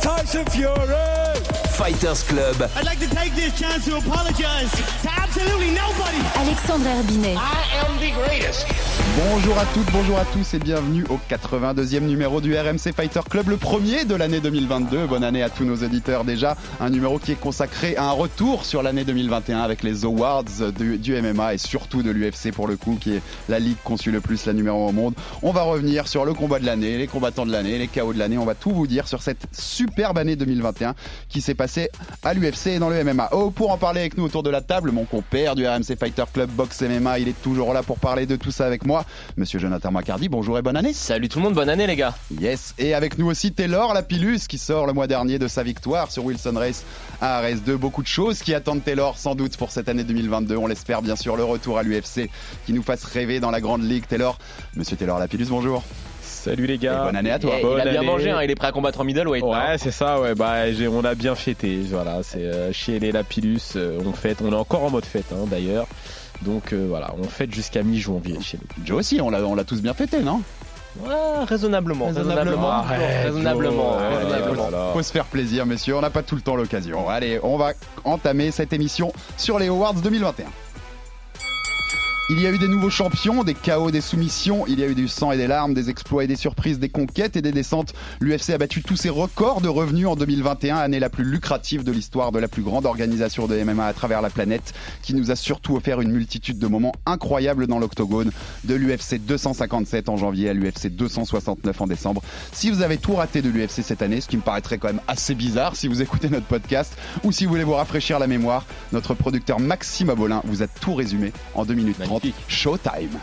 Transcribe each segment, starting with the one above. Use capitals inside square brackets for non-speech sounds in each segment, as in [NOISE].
Tyson Fury. Fighters Club. I'd like to take this chance to apologize to absolutely nobody. Alexandre Herbinet. I am the greatest. Bonjour à toutes, bonjour à tous et bienvenue au 82e numéro du RMC Fighter Club, le premier de l'année 2022. Bonne année à tous nos auditeurs déjà. Un numéro qui est consacré à un retour sur l'année 2021 avec les awards du, du MMA et surtout de l'UFC pour le coup, qui est la ligue conçue le plus, la numéro au monde. On va revenir sur le combat de l'année, les combattants de l'année, les KO de l'année. On va tout vous dire sur cette superbe année 2021 qui s'est passée à l'UFC et dans le MMA. Oh, pour en parler avec nous autour de la table, mon compère du RMC Fighter Club Box MMA, il est toujours là pour parler de tout ça avec moi. Monsieur Jonathan Macardy, bonjour et bonne année. Salut tout le monde, bonne année les gars. Yes, et avec nous aussi Taylor Lapillus qui sort le mois dernier de sa victoire sur Wilson Race à RS2. Beaucoup de choses qui attendent Taylor sans doute pour cette année 2022. On l'espère bien sûr le retour à l'UFC qui nous fasse rêver dans la grande ligue. Taylor, Monsieur Taylor Lapillus, bonjour. Salut les gars. Et bonne année à toi. Et Bonne il a bien année. mangé, hein, il est prêt à combattre en middleweight. Ouais, hein. c'est ça, ouais, bah, on a bien fêté, voilà, c'est euh, chez les Lapillus, euh, on fête, on est encore en mode fête, hein, d'ailleurs, donc euh, voilà, on fête jusqu'à mi-janvier chez nous. Joe aussi, on l'a, on l'a tous bien fêté, non? Ouais, raisonnablement, raisonnablement, raisonnablement, ouais, raisonnablement. voilà. Faut se faire plaisir, messieurs. On n'a pas tout le temps l'occasion. Allez, on va entamer cette émission sur les Awards 2021. Il y a eu des nouveaux champions, des chaos, des soumissions, il y a eu du sang et des larmes, des exploits et des surprises, des conquêtes et des descentes. L'UFC a battu tous ses records de revenus en 2021, année la plus lucrative de l'histoire de la plus grande organisation de MMA à travers la planète, qui nous a surtout offert une multitude de moments incroyables dans l'octogone, de l'UFC 257 en janvier à l'UFC 269 en décembre. Si vous avez tout raté de l'UFC cette année, ce qui me paraîtrait quand même assez bizarre si vous écoutez notre podcast, ou si vous voulez vous rafraîchir la mémoire, notre producteur Maxime Abolin vous a tout résumé en 2 minutes 30. Showtime.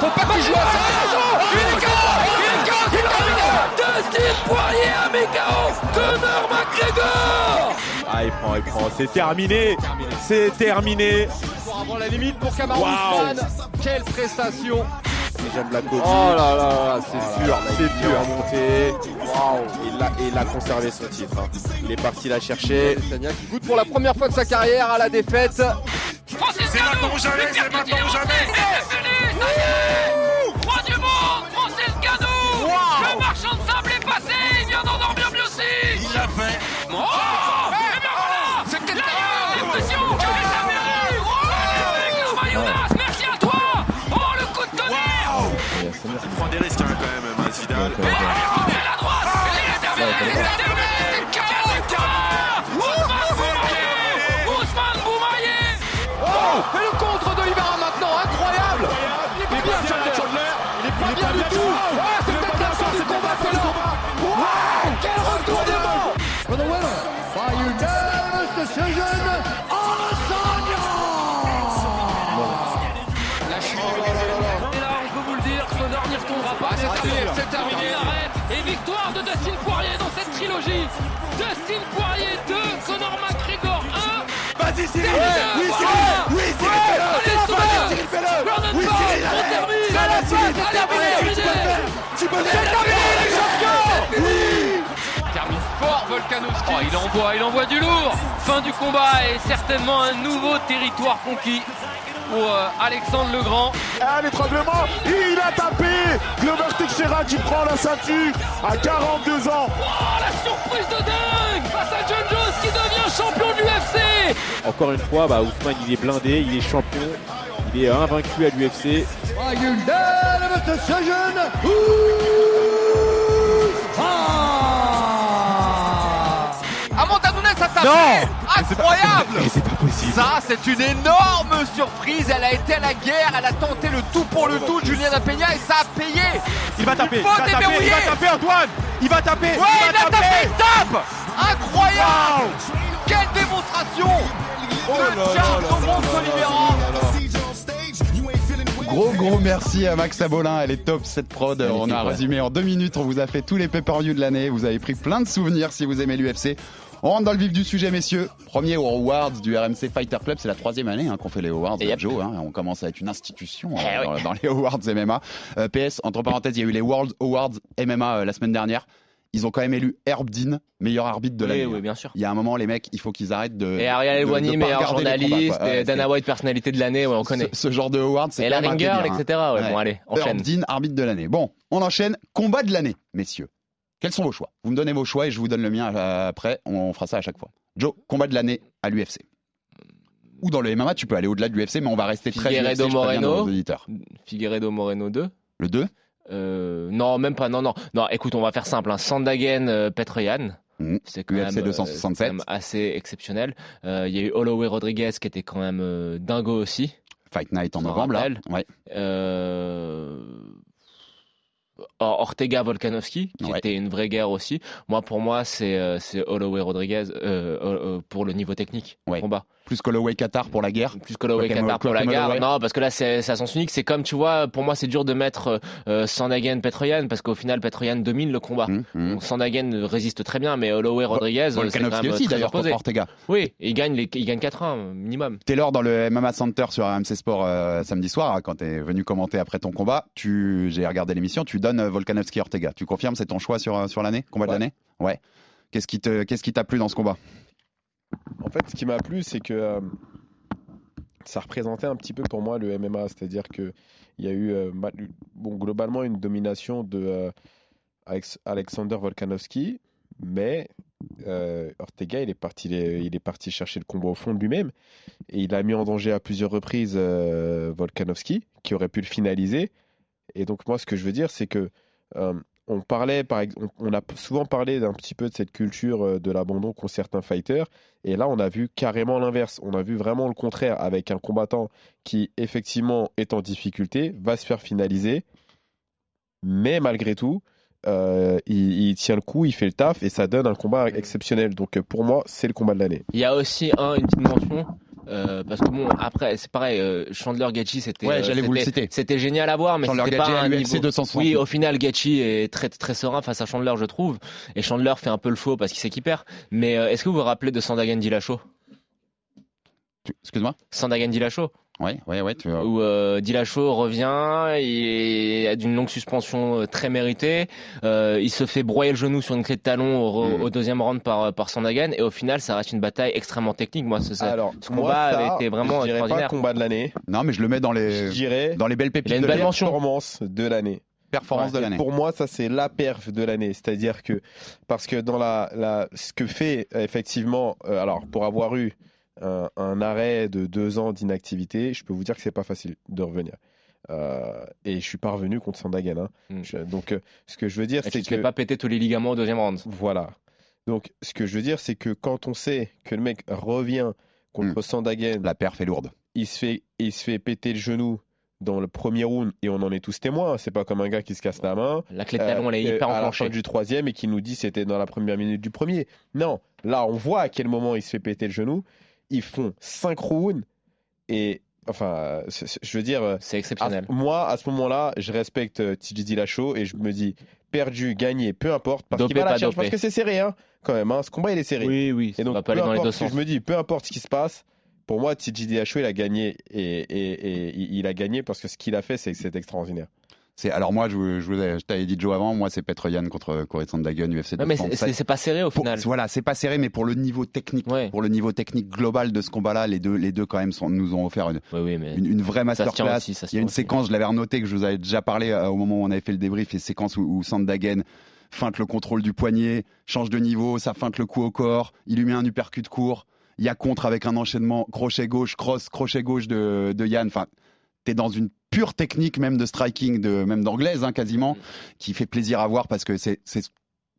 Faut pas qu'il joue à ça. Il est KO. Il est KO. C'est terminé. Dustin Poirier à Mécao. Conor McGregor. Ah, il prend, il prend, c'est terminé, c'est terminé. avant la limite pour Kamaru. Usman. Quelle prestation J'aime la côte. Oh là là là, c'est dur, c'est dur. remonté. Waouh Il a, il a conservé son titre. hein. Il est parti la chercher. Adesanya qui goûte pour la première fois de sa carrière à la défaite. C'est maintenant ou jamais. C'est maintenant ou jamais. Cyril. Oui, Cyril. Oui, Cyril. Allez, Cyril, fais-le. Oui, Cyril, on termine. Allez, Cyril, c'est terminé. Tu peux C'est terminé, les champions. Termine fort, Volkanovski. Oh, il envoie, il envoie du lourd. Fin du combat et certainement un nouveau territoire conquis pour euh, Alexandre Legrand. Ah, l'étranglement, il a tapé Glover Teixeira qui prend la ceinture à 42 ans. Oh, la surprise de dingue face à John Jones qui devient champion de l'UFC. Encore une fois, bah, Ousmane, il est blindé, il est champion, il est invaincu à l'UFC. decision, Amanda Nunes a tapé. Non Incroyable. Mais c'est pas possible. Ça, c'est une énorme surprise. Elle a été à la guerre. Elle a tenté le tout pour le tout, Juliana Peña, et ça a payé. Il va taper, il faut va taper, il va taper Antoine Il va taper Ouais, il il va a tapé, il tape. Incroyable. Wow. Quelle démonstration. Oh. Gros gros merci à Max Abolin, elle est top cette prod. Magnifique, on a ouais. résumé en deux minutes, on vous a fait tous les pay-per-view de l'année, vous avez pris plein de souvenirs si vous aimez l'UFC. On rentre dans le vif du sujet, messieurs. Premier Awards du RMC Fighter Club, c'est la troisième année hein, qu'on fait les Awards, Yep. Joe. hein. on commence à être une institution Eh euh, oui. dans, dans les Awards MMA. Euh, PS, entre parenthèses, il y a eu les World Awards MMA euh, la semaine dernière. Ils ont quand même élu Herb Dean, meilleur arbitre de Oui, l'année. oui, bien sûr. Il y a un moment, les mecs, il faut qu'ils arrêtent de. Et Ariel Elwani, meilleur combats, journaliste, et Dana White, personnalité de l'année, ouais, on connaît. Ce, ce genre de award, c'est Et la Ringer, hein. etc. Ouais, Ouais. bon, allez, enchaîne. Herb Dean, arbitre de l'année. Bon, on enchaîne. Combat de l'année, messieurs. Quels sont vos choix? Vous me donnez vos choix et je vous donne le mien euh, après. On fera ça à chaque fois. Joe, combat de l'année à l'UFC. Ou dans le MMA, tu peux aller au-delà de l'UFC, mais on va rester très UFC, je préviens Moreno. nos auditeurs. Figueredo Moreno 2. Le 2 Euh, non, même pas. Non, non. Non, écoute, on va faire simple. Hein. Sandagen, euh, Petroyan. C'est quand, UFC même, euh, 267. c'est quand même assez exceptionnel. Euh, Il y a eu Holloway Rodriguez qui était quand même dingo aussi. Fight Night en novembre, là. Ouais. Ortega Volkanovski, qui Ouais. était une vraie guerre aussi. Moi, pour moi, c'est Holloway Rodriguez pour le niveau technique Ouais. combat. Plus Holloway Qatar pour la guerre. Plus Joachim- Qatar pour la guerre. Non, parce que là, c'est à sens unique. C'est comme, tu vois, pour moi, c'est dur de mettre euh, Sandagen Petroyan, parce qu'au final, Petroyan domine le combat. Hum. Donc, Sandagen résiste très bien, mais Holloway Rodriguez, euh, c'est quand Volkanovski même aussi, d'ailleurs, contre. Ortega. Oui, il gagne, les, il gagne 4-1 minimum. Taylor dans le MMA Center sur RMC Sport euh, samedi soir, hein, quand tu es venu commenter après ton combat, tu, j'ai regardé l'émission, tu donnes euh, Volkanovski Ortega. Tu confirmes, c'est ton choix sur, euh, sur l'année, combat de l'année? Ouais. Qu'est-ce qui te, qu'est-ce qui t'a plu dans ce combat? En fait, ce qui m'a plu, c'est que euh, ça représentait un petit peu pour moi le MMA, c'est-à-dire que il y a eu euh, globalement une domination de euh, Alex- Alexander Volkanovski, mais Ortega, il est parti, il est, parti chercher le combat au fond de lui-même et il a mis en danger à plusieurs reprises Volkanovski, qui aurait pu le finaliser. Et donc moi, ce que je veux dire, c'est que on parlait, par ex- on, a souvent parlé d'un petit peu de cette culture euh, de l'abandon qu'ont certains fighters. Et là, on a vu carrément l'inverse. On a vu vraiment le contraire avec un combattant qui, effectivement, est en difficulté, va se faire finaliser. Mais malgré tout, euh, il, il tient le coup, il fait le taf et ça donne un combat exceptionnel. Donc euh, pour moi, c'est le combat de l'année. Il y a aussi un, une petite mention. Euh, parce que bon, après, c'est pareil, euh, Chandler Gaethje, c'était, Ouais, euh, j'allais vous le citer. C'était génial à voir, mais Chandler c'était Gaethje pas à un niveau... 260. Oui, au final, Gaethje est très très serein face à Chandler, je trouve. Et Chandler fait un peu le faux parce qu'il sait qu'il perd. Mais euh, est-ce que vous vous rappelez de Sandagen Dillashaw? Excuse-moi? Sandagen Dillashaw Ouais, ouais, ouais. Tu... où euh, Dillashaw revient, il a d'une longue suspension euh, très méritée, euh, il se fait broyer le genou sur une clé de talon au, Mm. au deuxième round par par Sandagen et au final ça reste une bataille extrêmement technique. Moi, ce, ce Alors, ce moi, combat ça, avait été vraiment je dirais pas extraordinaire. combat de l'année. Non, mais je le mets dans Je les, dirais dans les belles pépites Il a une de belle mention. performance de l'année. Performance de l'année. Pour moi, ça c'est la perf de l'année, c'est-à-dire que parce que dans la, la ce que fait euh, effectivement, euh, alors pour avoir eu un, un arrêt de deux ans d'inactivité, je peux vous dire que c'est pas facile de revenir. Euh, et je suis pas revenu contre Sandagen. hein. Mm. Je- donc, euh, ce que je veux dire, c'est tu que fais pas péter tous les ligaments au deuxième round. voilà. Donc, ce que je veux dire, c'est que quand on sait que le mec revient contre Sandagen, La perf est lourde. il se fait, il se fait péter le genou dans le premier round et on en est tous témoins. hein. C'est pas comme un gars qui se casse la main. La clé de talon, elle est euh, hyper à la fin enclenchée. du troisième et qui nous dit c'était dans la première minute du premier. Non, là on voit à quel moment il se fait péter le genou. Ils font 5 rounds et enfin, je veux dire, euh, C'est à- exceptionnel. moi à ce moment-là, je respecte euh, TJ Dillashaw et je me dis perdu, gagné, peu importe parce qu'il va la parce que c'est serré hein, quand même. hein. Ce combat il est serré. Oui, oui, ça Et donc, va pas peu aller dans les importe deux ce que sens. je me dis, peu importe ce qui se passe, pour moi, TJ Dillashaw, il a gagné et, et- et il il a gagné parce que ce qu'il a fait, c'est c'est extraordinaire. C'est alors moi, je, je, je t'avais dit Joe avant, moi c'est Petroyan contre Corey Sandhagen, UFC Ouais, mais c'est- 207. c'est c'est pas serré au Pour- final. voilà, c'est pas serré, mais pour le niveau technique, Ouais. pour le niveau technique global de ce combat-là, les deux, les deux quand même sont- nous ont offert une, Oui, oui, mais une, une vraie masterclass. aussi. Il y a une aussi. séquence, je l'avais renoté que je vous avais déjà parlé euh, au moment où on avait fait le débrief, et séquence où, où Sandhagen feinte le contrôle du poignet, change de niveau, ça feinte le coup au corps, il lui met un uppercut court, il y a contre avec un enchaînement crochet gauche, cross, crochet gauche de, de Yann. Enfin, t'es dans une pure technique même de striking, de, même d'anglaise hein, quasiment, Mm. qui fait plaisir à voir parce que c'est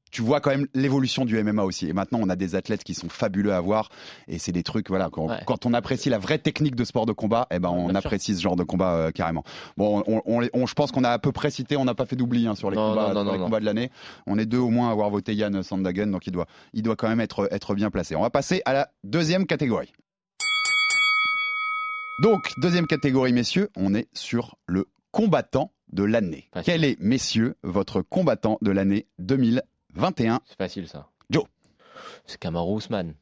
tu vois quand même l'évolution du MMA aussi. Et maintenant, on a des athlètes qui sont fabuleux à voir. Et c'est des trucs, voilà, quand, Ouais. quand on apprécie la vraie technique de sport de combat, eh ben, on bien sûr. apprécie ce genre de combat euh, carrément. Bon, on, on les- on- je pense qu'on a à peu près cité, on n'a pas fait d'oubli hein, sur les, Non, combats, non, non, sur les non, combats de l'année. On est deux au moins à avoir voté Yann Sandhagen, donc il doit, il doit quand même être, être bien placé. On va passer à la deuxième catégorie. Donc, deuxième catégorie, messieurs, on est sur le combattant de l'année. Quel est, messieurs, votre combattant de l'année 2021 C'est facile ça. Joe. C'est Kamaru Usman.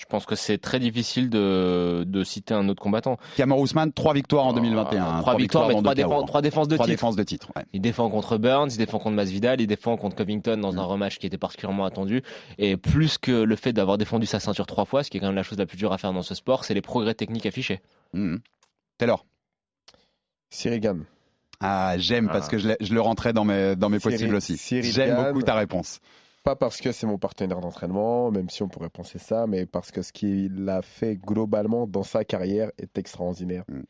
Je pense que c'est très difficile de, de citer un autre combattant. Kamar Ousmane, trois victoires en 2021. hein, Trois victoires, mais trois, défenses, trois défenses de Trois titre. défenses de titre. ouais. Il défend contre Burns, il défend contre Masvidal, il défend contre Covington dans un rematch qui était particulièrement attendu. Et plus que le fait d'avoir défendu sa ceinture trois fois, ce qui est quand même la chose la plus dure à faire dans ce sport, c'est les progrès techniques affichés. Mhm. Taylor. Gann. Ah, j'aime parce Ah. que je, le rentrais dans mes, dans mes possibles aussi. J'aime beaucoup ta réponse. Pas parce que c'est mon partenaire d'entraînement, même si on pourrait penser ça, mais parce que ce qu'il a fait globalement dans sa carrière est extraordinaire. Mm.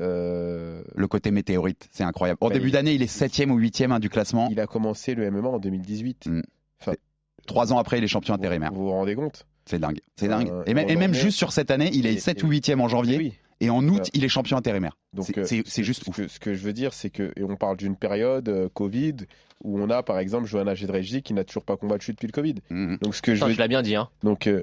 Euh, Le côté météorite, c'est incroyable. En Bah, début il- d'année, il est septième ou huitième hein, du classement. il a commencé le MMA en 2018. Mm. Enfin, Trois ans après, il est champion intérimaire. Vous vous rendez compte? C'est dingue. C'est Euh, dingue. et Et, même- et juste sur cette année, il est et- 7 et- ou 8e en janvier. Oui. Et en août, Ouais. il est champion intérimaire. Donc C'est- euh, juste ce ouf. que, ce que je veux dire, c'est que et on parle d'une période euh, Covid où on a par exemple Johanna Jedrzejczyk qui n'a toujours pas combattu depuis le Covid. Mhm. Donc ce que je veux je l'ai bien dit. Hein. donc euh,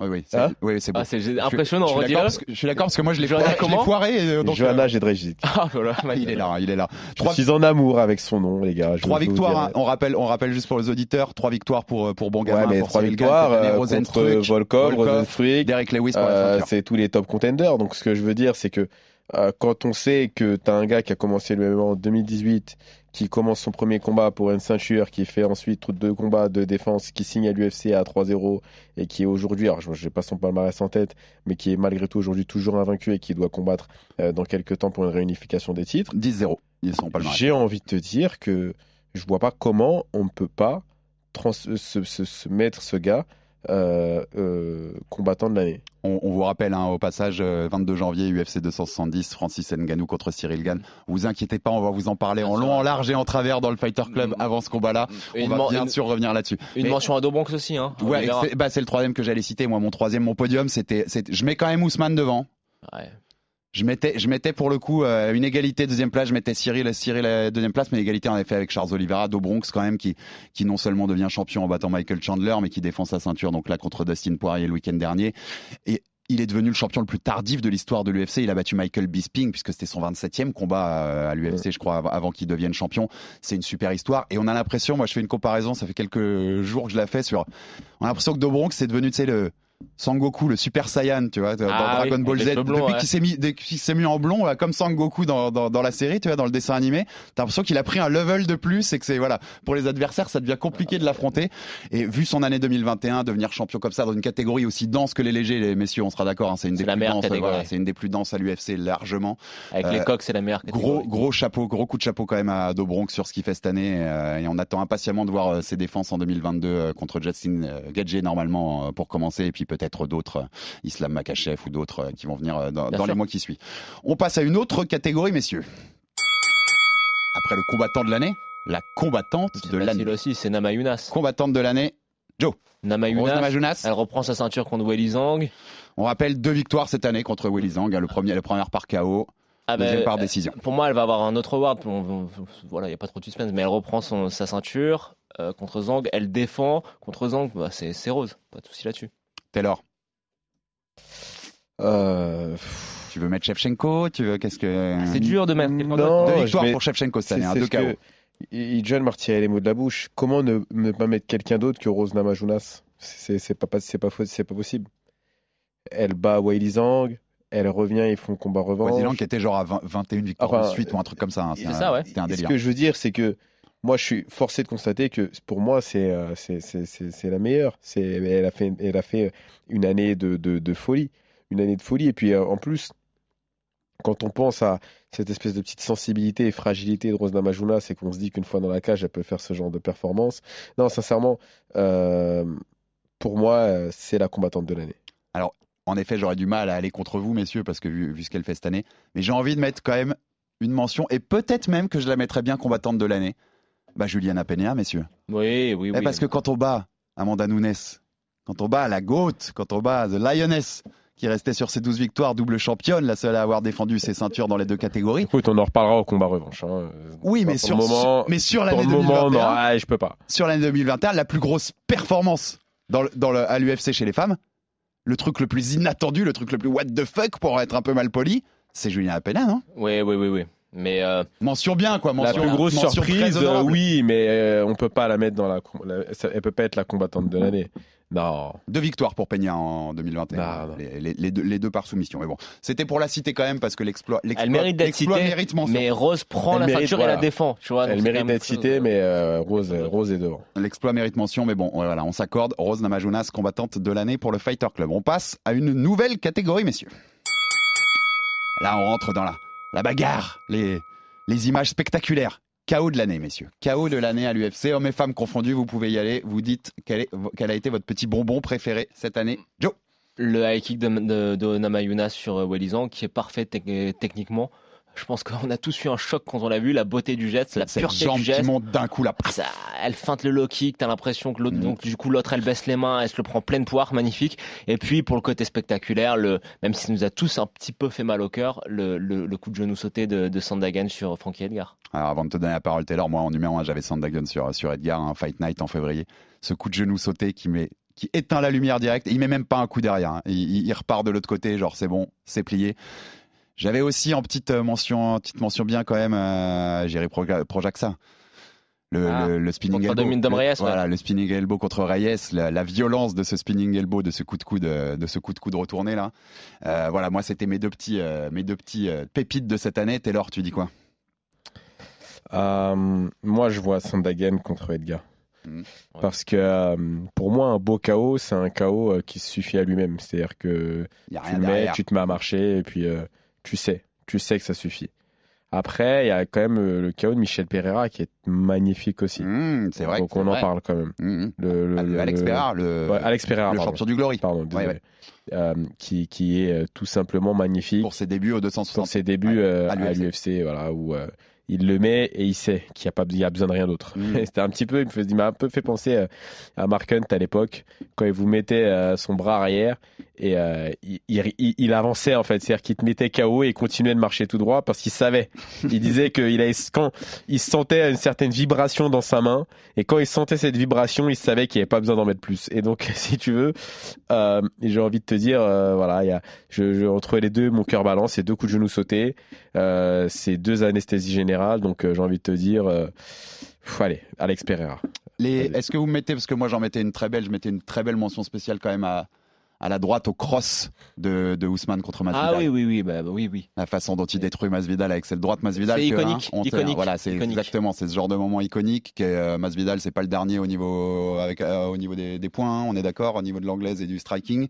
Oui, oui, c'est Hein oui, c'est beau. Ah, c'est Je suis- impressionnant. Je suis d'accord parce que- je suis d'accord parce que moi, je l'ai foiré. je comment foiré, euh, donc, Johanna euh, Jedrzejczyk. [LAUGHS] Ah, voilà, [LAUGHS] il est là, il est là. Je Trois, suis en amour avec son nom, les gars. je trois victoires. hein. On rappelle, on rappelle juste pour les auditeurs, trois victoires pour euh, pour bon Ouais, gamin. mais pour trois victoires euh, contre Volkov, Volkov, Rosenstruck, Derek Lewis pour la Euh, c'est tous les top contenders. Donc ce que je veux dire, c'est que euh, quand on sait que tu as un gars qui a commencé le MMA en 2018, qui commence son premier combat pour une ceinture, qui fait ensuite deux combats de défense, qui signe à l'UFC à 3-0 et qui est aujourd'hui, alors je n'ai pas son palmarès en tête, mais qui est malgré tout aujourd'hui toujours invaincu et qui doit combattre euh, dans quelques temps pour une réunification des titres. 10-0. Ils sont pas le J'ai envie de te dire que je vois pas comment on ne peut pas trans- se, se- se mettre ce gars euh, euh, combattant de l'année. On, on vous rappelle hein, au passage, euh, 22 janvier, UFC 270, Francis Ngannou contre Cyril Gann. Vous inquiétez pas, on va vous en parler en long, en large et en travers dans le Fighter Club Mm. avant ce combat-là. On Une, va bien une- sûr revenir là-dessus. une Mais- mention à Dobronx aussi. Hein. On Ouais, verra. c'est bah, c'est le troisième que j'allais citer. Moi, mon troisième, mon podium, c'était, c'était- je mets quand même Ousmane devant. Ouais. Je mettais, je mettais pour le coup euh, une égalité deuxième place. Je mettais Cyril, Cyril à deuxième place, mais égalité en effet avec Charles Oliveira, Dobronx quand même qui, qui non seulement devient champion en battant Michael Chandler, mais qui défend sa ceinture donc là contre Dustin Poirier le week-end dernier. Et il est devenu le champion le plus tardif de l'histoire de l'UFC. Il a battu Michael Bisping puisque c'était son 27e combat euh, à l'UFC, je crois, av- avant qu'il devienne champion. C'est une super histoire. Et on a l'impression, moi je fais une comparaison, ça fait quelques jours que je la fais sur. On a l'impression que Dobronx c'est devenu, tu sais, le Sangoku, le Super Saiyan, tu vois, dans Ah Dragon oui, Ball Z. blonds, Depuis ouais. qu'il s'est mis, s'est mis en blond, comme Sangoku dans, dans, dans la série, tu vois, dans le dessin animé, t'as l'impression qu'il a pris un level de plus et que c'est, voilà, pour les adversaires, ça devient compliqué de l'affronter. Et vu son année 2021, devenir champion comme ça dans une catégorie aussi dense que les légers, les messieurs, on sera d'accord, hein, c'est une des la plus denses, catégorie. voilà, c'est une des plus denses à l'UFC largement. Avec Euh, les coques, c'est la meilleure Gros, catégorie. gros chapeau, gros coup de chapeau quand même à Dobronx sur ce qu'il fait cette année. euh, et on attend impatiemment de voir euh, ses défenses en 2022 euh, contre Justin euh, Gadget normalement euh, pour commencer. Et puis peut-être d'autres, euh, Islam Makachev ou d'autres euh, qui vont venir euh, dans, les mois qui suivent. On passe à une autre catégorie, messieurs. Après le combattant de l'année, la combattante C'est de l'année. facile aussi, c'est Nama Younas. Combattante de l'année, Nama Rose Younas, elle reprend sa ceinture contre Weili Zhang. On rappelle deux victoires cette année contre Willy Zhang. hein, Le premier, la première par KO, Ah ben, deuxième par décision. Pour moi, elle va avoir un autre award. Voilà, il n'y a pas trop de suspense, mais elle reprend son, sa ceinture euh, contre Zhang. Elle défend contre Zhang. Bah, c'est c'est rose, pas de souci là-dessus. Taylor, Euh, tu veux mettre Shevchenko Tu veux qu'est-ce que C'est dur de mettre. quelqu'un Non. Deux victoires mets- pour Shevchenko cette c'est année, hein, deux KO. que I- John m'a retiré les mots de la bouche. Comment ne, ne pas mettre quelqu'un d'autre que Rose Namajunas? C'est c'est pas, pas- c'est pas, faux- c'est pas possible. Elle bat Weili Zhang, elle revient, ils font combat revanche. Wazirang qui était genre à 20 21 victoires Enfin, de suite ou un truc comme ça. hein. c'est un- ça, ouais. C'était un délire. Ce que je veux dire, c'est que moi, je suis forcé de constater que pour moi, c'est euh, la meilleure. Elle a fait elle a fait une année de, de, folie, une année de folie. Et puis euh, en plus, quand on pense à cette espèce de petite sensibilité et fragilité de Rose Namajunas, c'est qu'on se dit qu'une fois dans la cage, elle peut faire ce genre de performance. Non, sincèrement, euh, pour moi, c'est la combattante de l'année. En effet, j'aurais du mal à aller contre vous, messieurs, parce que vu, vu ce qu'elle fait cette année. Mais j'ai envie de mettre quand même une mention, et peut-être même que je la mettrais bien combattante de l'année. Bah, Juliana Peña, messieurs. Oui, oui, Eh, oui. Parce que quand on bat Amanda Nunes, quand on bat la GOAT, quand on bat The Lioness, qui restait sur ses 12 victoires, double championne, la seule à avoir défendu ses ceintures dans les deux catégories. Écoute, on en reparlera au combat revanche. hein. Oui, mais sur, le moment, mais sur l'année le moment, 2021, non, ah, je peux pas. sur l'année 2021, la plus grosse performance dans le, dans le, à l'UFC chez les femmes, le truc le plus inattendu, le truc le plus what the fuck pour être un peu mal poli, c'est Julien Peña, non? Oui, oui, oui, oui. Mais euh, euh, Mention bien, quoi. La Mention, plus grosse mention surprise, euh, oui, mais euh, on peut pas la mettre dans la, la- ça- elle peut pas être la combattante de l'année. Non. Deux victoires pour Peña en 2021. Non, non. Les, les- les deux, les deux par soumission. Mais bon, c'était pour la citer quand même parce que l'exploit, mérite d'être l'exploit citée, mérite mention. mais Rose prend Elle la mérite, ceinture et la défend. Tu vois, Elle mérite d'être citée, mais euh, Rose, Rose est devant. L'exploit mérite mention, mais bon, voilà, on s'accorde. Rose Namajunas, combattante de l'année pour le Fighter Club. On passe à une nouvelle catégorie, messieurs. Là, on rentre dans la, la bagarre, les, images spectaculaires. KO de l'année, messieurs. KO de l'année à l'UFC. Hommes et femmes confondus, vous pouvez y aller. Vous dites quel, a été votre petit bonbon préféré cette année. Joe le high kick de, Namayuna sur euh, Wellizan qui est parfait tec- techniquement. Je pense qu'on a tous eu un choc quand on l'a vu, la beauté du geste, la Cette pureté jambe du qui geste. monte d'un coup là. Ça, elle feinte le low kick, t'as l'impression que l'autre, Mhm. donc du coup l'autre elle baisse les mains, elle se le prend pleine poire, magnifique. Et puis pour le côté spectaculaire, le, même si ça nous a tous un petit peu fait mal au cœur, le, le, le coup de genou sauté de, de Sandagan sur Frankie Edgar. Alors avant de te donner la parole, Taylor, moi en numéro 1, j'avais Sandagun sur, sur Edgar, un Fight Night en février. Ce coup de genou sauté qui, met, qui éteint la lumière directe. Il met même pas un coup derrière. hein. Il, il- il repart de l'autre côté, genre c'est bon, c'est plié. J'avais aussi en petite euh, mention, en petite mention bien quand même, euh, Jerry Proja- Projaxa. Le, Ah, le, le spinning elbow. Le- Reyes, ouais. Voilà, le spinning elbow contre Reyes, la, la violence de ce spinning elbow, de ce coup de coude, euh, de ce coup de coude retourné là. Euh, voilà, moi c'était mes deux petits, euh, mes deux petits euh, pépites de cette année. Taylor, tu dis quoi? Euh, moi, je vois Sandagen contre Edgar. Mhm. Parce que pour moi, un beau KO, c'est un KO euh, qui se suffit à lui-même. C'est-à-dire que tu, le mets, derrière. tu te mets à marcher et puis euh, tu sais, tu sais que ça suffit. Après, il y a quand même euh, le KO de Michel Pereira qui est magnifique aussi. Mmh, c'est vrai. Donc on en parle quand même. Mmh. Le, le- le le- Alex Pereira, le, Ouais, Alex Pereira, le pardon. champion du Glory. Pardon, désolé. Ouais, ouais. Euh, qui, qui est euh, tout simplement magnifique Pour ses débuts au 260. pour ses débuts euh, à l'UFC. voilà, où euh, il le met et il sait qu'il n'y a, pas, il y a besoin de rien d'autre. Mm. [LAUGHS] C'était un petit peu, il m'a un peu fait penser à Mark Hunt à l'époque, quand il vous mettait son bras arrière et euh, il, il- il- il avançait en fait, c'est-à-dire qu'il te mettait KO et il continuait de marcher tout droit parce qu'il savait. [LAUGHS] Il disait qu'il avait, quand il sentait une certaine vibration dans sa main et quand il sentait cette vibration, il savait qu'il n'y avait pas besoin d'en mettre plus. Et donc, [LAUGHS] si tu veux, euh, j'ai envie de te dire, euh, voilà, il y a, je, je, entre les deux, mon cœur balance, c'est deux coups de genoux sautés, c'est deux anesthésies générales, donc j'ai envie de te dire, pff, allez, Alex Pereira. Est-ce que vous mettez, parce que moi j'en mettais une très belle, je mettais une très belle mention spéciale quand même à, à la droite au cross de, de Ousmane contre Masvidal. Ah oui, oui, oui, bah, oui, oui. La façon dont il détruit Masvidal avec cette droite Masvidal. C'est que, iconique, on iconique, Voilà, c'est exactement, c'est ce genre de moment iconique. Que euh, Masvidal, c'est pas le dernier au niveau avec euh, au niveau des, des points. hein, on est d'accord, au niveau de l'anglaise et du striking.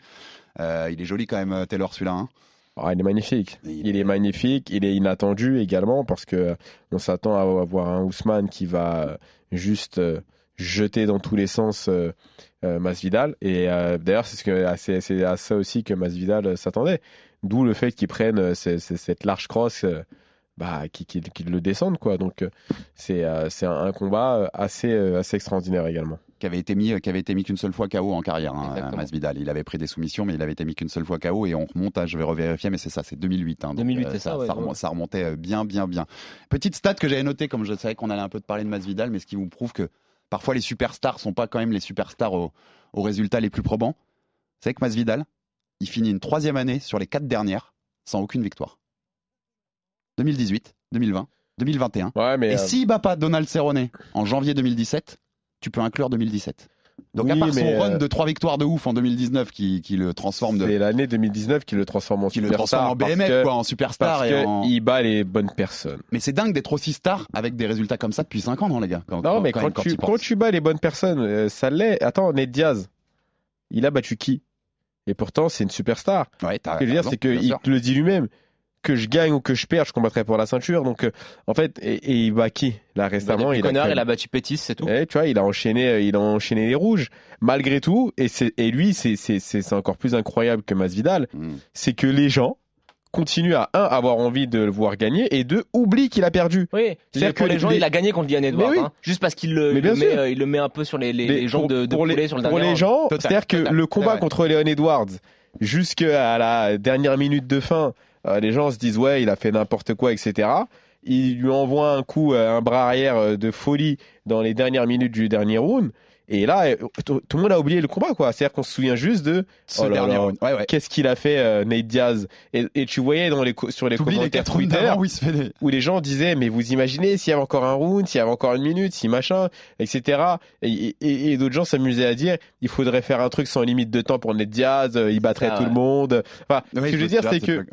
Euh, il est joli quand même, Taylor celui-là. hein. Ah, il est magnifique. Il Il est magnifique. Il est inattendu également parce que on s'attend à avoir un Ousmane qui va euh, juste euh, jeter dans tous les sens euh, euh, Masvidal. Et euh, d'ailleurs, c'est ce que c'est à ça aussi que Masvidal euh, s'attendait. D'où le fait qu'il prenne euh, ce- ce- cette large crosse, euh, bah, qui, qui, qui le descende quoi. Donc euh, c'est euh, un, un combat euh, assez euh, assez extraordinaire également. qui avait été mis, qui avait été mis qu'une seule fois KO en carrière, hein. Masvidal. Il avait pris des soumissions, mais il avait été mis qu'une seule fois KO et on remonte à, je vais revérifier, mais c'est ça, c'est 2008. hein, donc, 2008, euh, c'est ça, ouais, ça, remon- ouais. ça remontait euh, bien, bien, bien. Petite stat que j'avais notée, comme je savais qu'on allait un peu te parler de Masvidal, mais ce qui vous prouve que parfois les superstars sont pas quand même les superstars aux, aux résultats les plus probants. C'est que Masvidal, il finit une troisième année sur les quatre dernières sans aucune victoire. 2018, 2020, 2021. Ouais, mais Et euh, s'il bat pas Donald Cerrone en janvier 2017, tu peux inclure 2017. Donc à Oui, part son mais, run euh, de trois victoires de ouf en 2019 qui, qui le transforme de c'est l'année 2019 qui le transforme en qui le transforme superstar en BMF que- quoi, en superstar Parce et en... qu'il bat les bonnes personnes. Mais c'est dingue d'être aussi star avec des résultats comme ça depuis 5 ans non les gars. Quand, Non, mais quand, quand tu, quand bats les bonnes personnes, euh, ça l'est. Attends, Ned Diaz, il a battu qui? Et pourtant, c'est une superstar. Ouais, Ce que je veux dire, c'est qu'il te le dit lui-même. Que je gagne ou que je perds, je combattrai pour la ceinture. Donc, euh, en fait, et, et il bat qui Là, récemment, il a, Connor, il a battu Pétis, c'est tout. Eh, tu vois, il a enchaîné, euh, il a enchaîné les rouges. Malgré tout, et, c'est- et lui, c'est- c'est c'est- c'est encore plus incroyable que Masvidal, Mm. c'est que les gens continuent à un avoir envie de le voir gagner et deux oublient qu'il a perdu. Oui, C'est-à-dire pour que les gens, les- il a gagné contre Liane Edwards, oui. hein, juste parce qu'il le, Mais il bien le met, sûr. euh, il le met un peu sur les, les, pour- de, de pour poulet sur le pour dernier les gens, c'est-à-dire que total, le combat contre Leon Edwards, jusqu'à la dernière minute de fin, euh, les gens se disent ouais, il a fait n'importe quoi, etc. Il lui envoie un coup, euh, un bras arrière euh, de folie dans les dernières minutes du dernier round. Et là, euh, tout le monde a oublié le combat, quoi. C'est-à-dire qu'on se souvient juste de Ce Oh là dernier là. round. Ouais, ouais. qu'est-ce qu'il a fait euh, Nate Diaz. Et, et tu voyais dans les sur les les commentaires 4 rounds Twitter où des. où les gens disaient mais vous imaginez s'il y avait encore un round, s'il y avait encore une minute, si machin, etc. Et, et- et d'autres gens s'amusaient à dire il faudrait faire un truc sans limite de temps pour Ned Diaz, euh, il battrait ça, tout ouais. le monde. Enfin, ce que je veux dire c'est que.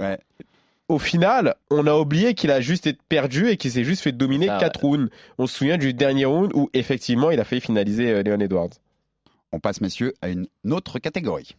Au final, on a oublié qu'il a juste été perdu et qu'il s'est juste fait dominer Ça, 4 rounds. On se souvient du dernier round où effectivement il a failli finaliser euh, Leon Edwards. On passe, messieurs, à une autre catégorie.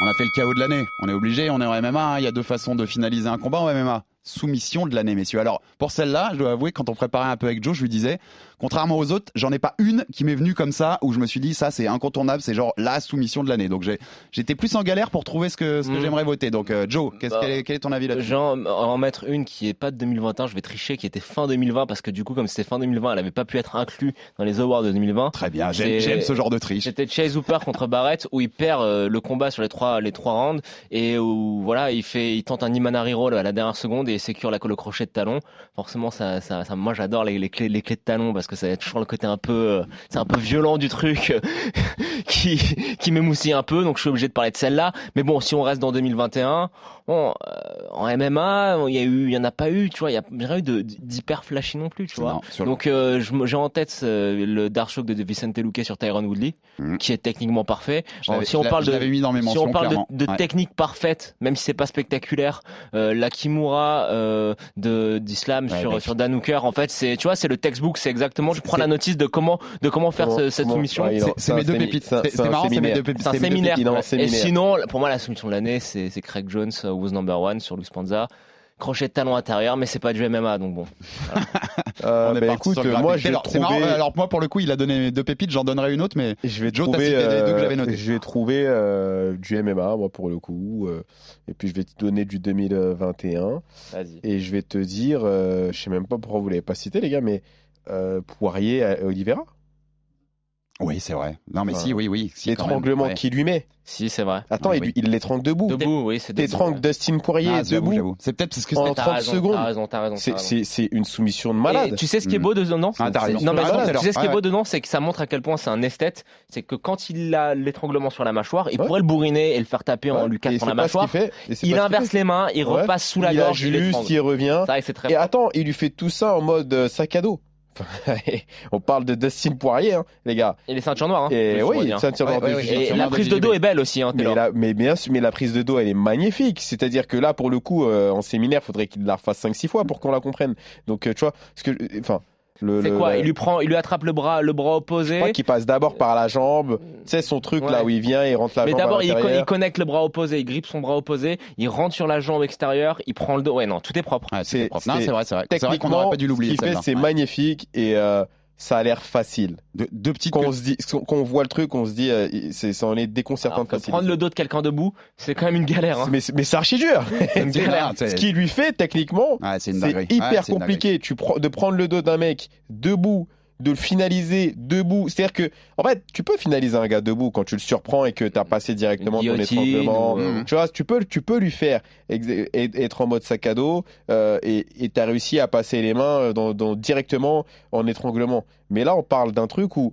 On a fait le chaos de l'année. On est obligé, on est en MMA. hein. Il y a deux façons de finaliser un combat en MMA. Soumission de l'année, messieurs. Alors, pour celle-là, je dois avouer, quand on préparait un peu avec Joe, je lui disais, contrairement aux autres, j'en ai pas une qui m'est venue comme ça, où je me suis dit, ça, c'est incontournable, c'est genre la soumission de l'année. Donc, j'étais plus en galère pour trouver ce que, ce que Mm. j'aimerais voter. Donc, euh, Joe, Bah, quel, est, quel est ton avis là-dessus? Jean, en mettre une qui est pas de 2021, je vais tricher, qui était fin 2020, parce que du coup, comme c'était fin 2020, elle avait pas pu être inclue dans les awards de 2020. Très bien, j'aime ce genre de triche. C'était Chase Hooper contre Barrett où il perd euh, le combat sur les trois les trois rounds et où voilà il fait il tente un Imanari roll à la dernière seconde et il sécure la, le crochet de talon. Forcément ça, ça, ça- moi j'adore les, les clés les clés de talon parce que ça a toujours le côté un peu euh, c'est un peu violent du truc [LAUGHS] qui qui m'émoustille un peu donc je suis obligé de parler de celle-là. Mais bon si on reste dans 2021 bon euh, en MMA il y a eu il y en a pas eu tu vois il y a rien eu d'hyper flashy non plus tu vois. Non, Donc euh, j'ai en tête euh, le Dark Shock de Vicente Luque sur Tyron Woodley, Mhm. qui est techniquement parfait. Si on parle de l'avais mis dans mes si mentions, on parle de, clairement. de Ouais. technique parfaite, même si c'est pas spectaculaire, la Kimura euh, de d'Islam Ouais, sur mec. sur Dan Hooker, en fait, c'est tu vois, c'est le textbook, c'est exactement. Je prends la notice de comment de comment faire Comment- ce- cette comment- soumission. ouais, C'est- mes deux pépites. c'est marrant, c'est mes séminaire. deux pépites. C'est un séminaire. Et sinon, pour moi, la soumission de l'année, c'est c'est Craig Jones, Who's Number One sur Luis Panza. Crochet de talon intérieur, mais c'est pas du MMA, donc bon. [LAUGHS] Euh, On est bah, parti écoute, le moi c'est trouver, marrant, alors moi pour le coup il a donné deux pépites, j'en donnerai une autre mais je vais Joe, trouver, cité les deux que euh, j'avais notés. je vais trouver euh, du MMA moi pour le coup, euh, et puis je vais te donner du 2021 Vas-y. et je vais te dire, euh, je sais même pas pourquoi vous l'avez pas cité les gars, mais euh, Poirier Oliveira, oui c'est vrai. Non mais Enfin, si oui oui. si, l'étranglement Ouais. qu'il lui met. Si, c'est vrai. Attends, Oui, il, oui. il l'étrangle debout. Debout, oui, c'est debout. T'étrangles Dustin Poirier Ah, debout. C'est peut-être parce que c'est- T'as 30 raison, secondes. T'as raison, t'as raison. C'est- raison. C'est c'est une soumission de Et malade. tu sais ce qui est beau dedans Ah, t'as raison. Non, mais Ah, à l'heure. tu sais ce qui est Ouais, beau dedans, c'est que ça montre à quel point c'est un esthète. C'est que quand il a l'étranglement sur la mâchoire, il Ouais. pourrait le bourriner et le faire taper en lui c'est la mâchoire. Il inverse les mains, il repasse sous la gorge, il ajuste, il revient. Et attends, il lui fait tout ça en mode euh, sac à dos. [LAUGHS] On parle de Dustin Poirier, hein, les gars. Et les ceintures noires. Hein, Et oui, Ouais, ouais, ouais. Et la de prise de dos est belle aussi, hein, Mais, la, mais bien sûr, mais la prise de dos, elle est magnifique. C'est-à-dire que là, pour le coup, euh, en séminaire, faudrait qu'il la refasse 5-6 fois pour qu'on la comprenne. Donc, euh, tu vois, ce que, enfin, C'est le- quoi Il lui prend, il lui attrape le bras, le bras je opposé. crois qu'il passe d'abord par la jambe. Tu sais, son truc Ouais. là où il vient, il rentre la Mais jambe à d'abord, il, co- l'intérieur. il connecte le bras opposé, il grippe son bras opposé, il rentre sur la jambe extérieure, il prend le dos. Ouais, non, tout est propre. Ouais, C'est- c'est propre. Non, c'est- c'est vrai, c'est vrai. C'est vrai qu'on Techniquement, n'aurait pas dû ce l'oublier. qu'il fait, celle-là. c'est Ouais. magnifique et euh, ça a l'air facile. Deux, deux petites. Quand on se dit, quand on voit le truc, on se dit, euh, c'est, ça en est déconcertant Alors de que facile. prendre le dos de quelqu'un debout, c'est quand même une galère. Hein. Mais, mais c'est archi dur. [LAUGHS] C'est une galère. Ce qu'il lui fait techniquement, Ouais, c'est une c'est dinguerie. hyper Ouais, c'est une compliqué. Tu prends de prendre le dos d'un mec debout, de le finaliser debout. C'est-à-dire que, en fait, tu peux finaliser un gars debout quand tu le surprends et que tu as passé directement ton étranglement. ou, euh, Tu vois, tu peux, tu peux lui faire être en mode sac à dos euh, et tu as réussi à passer les mains euh, dans, dans- directement en étranglement. Mais là, on parle d'un truc où,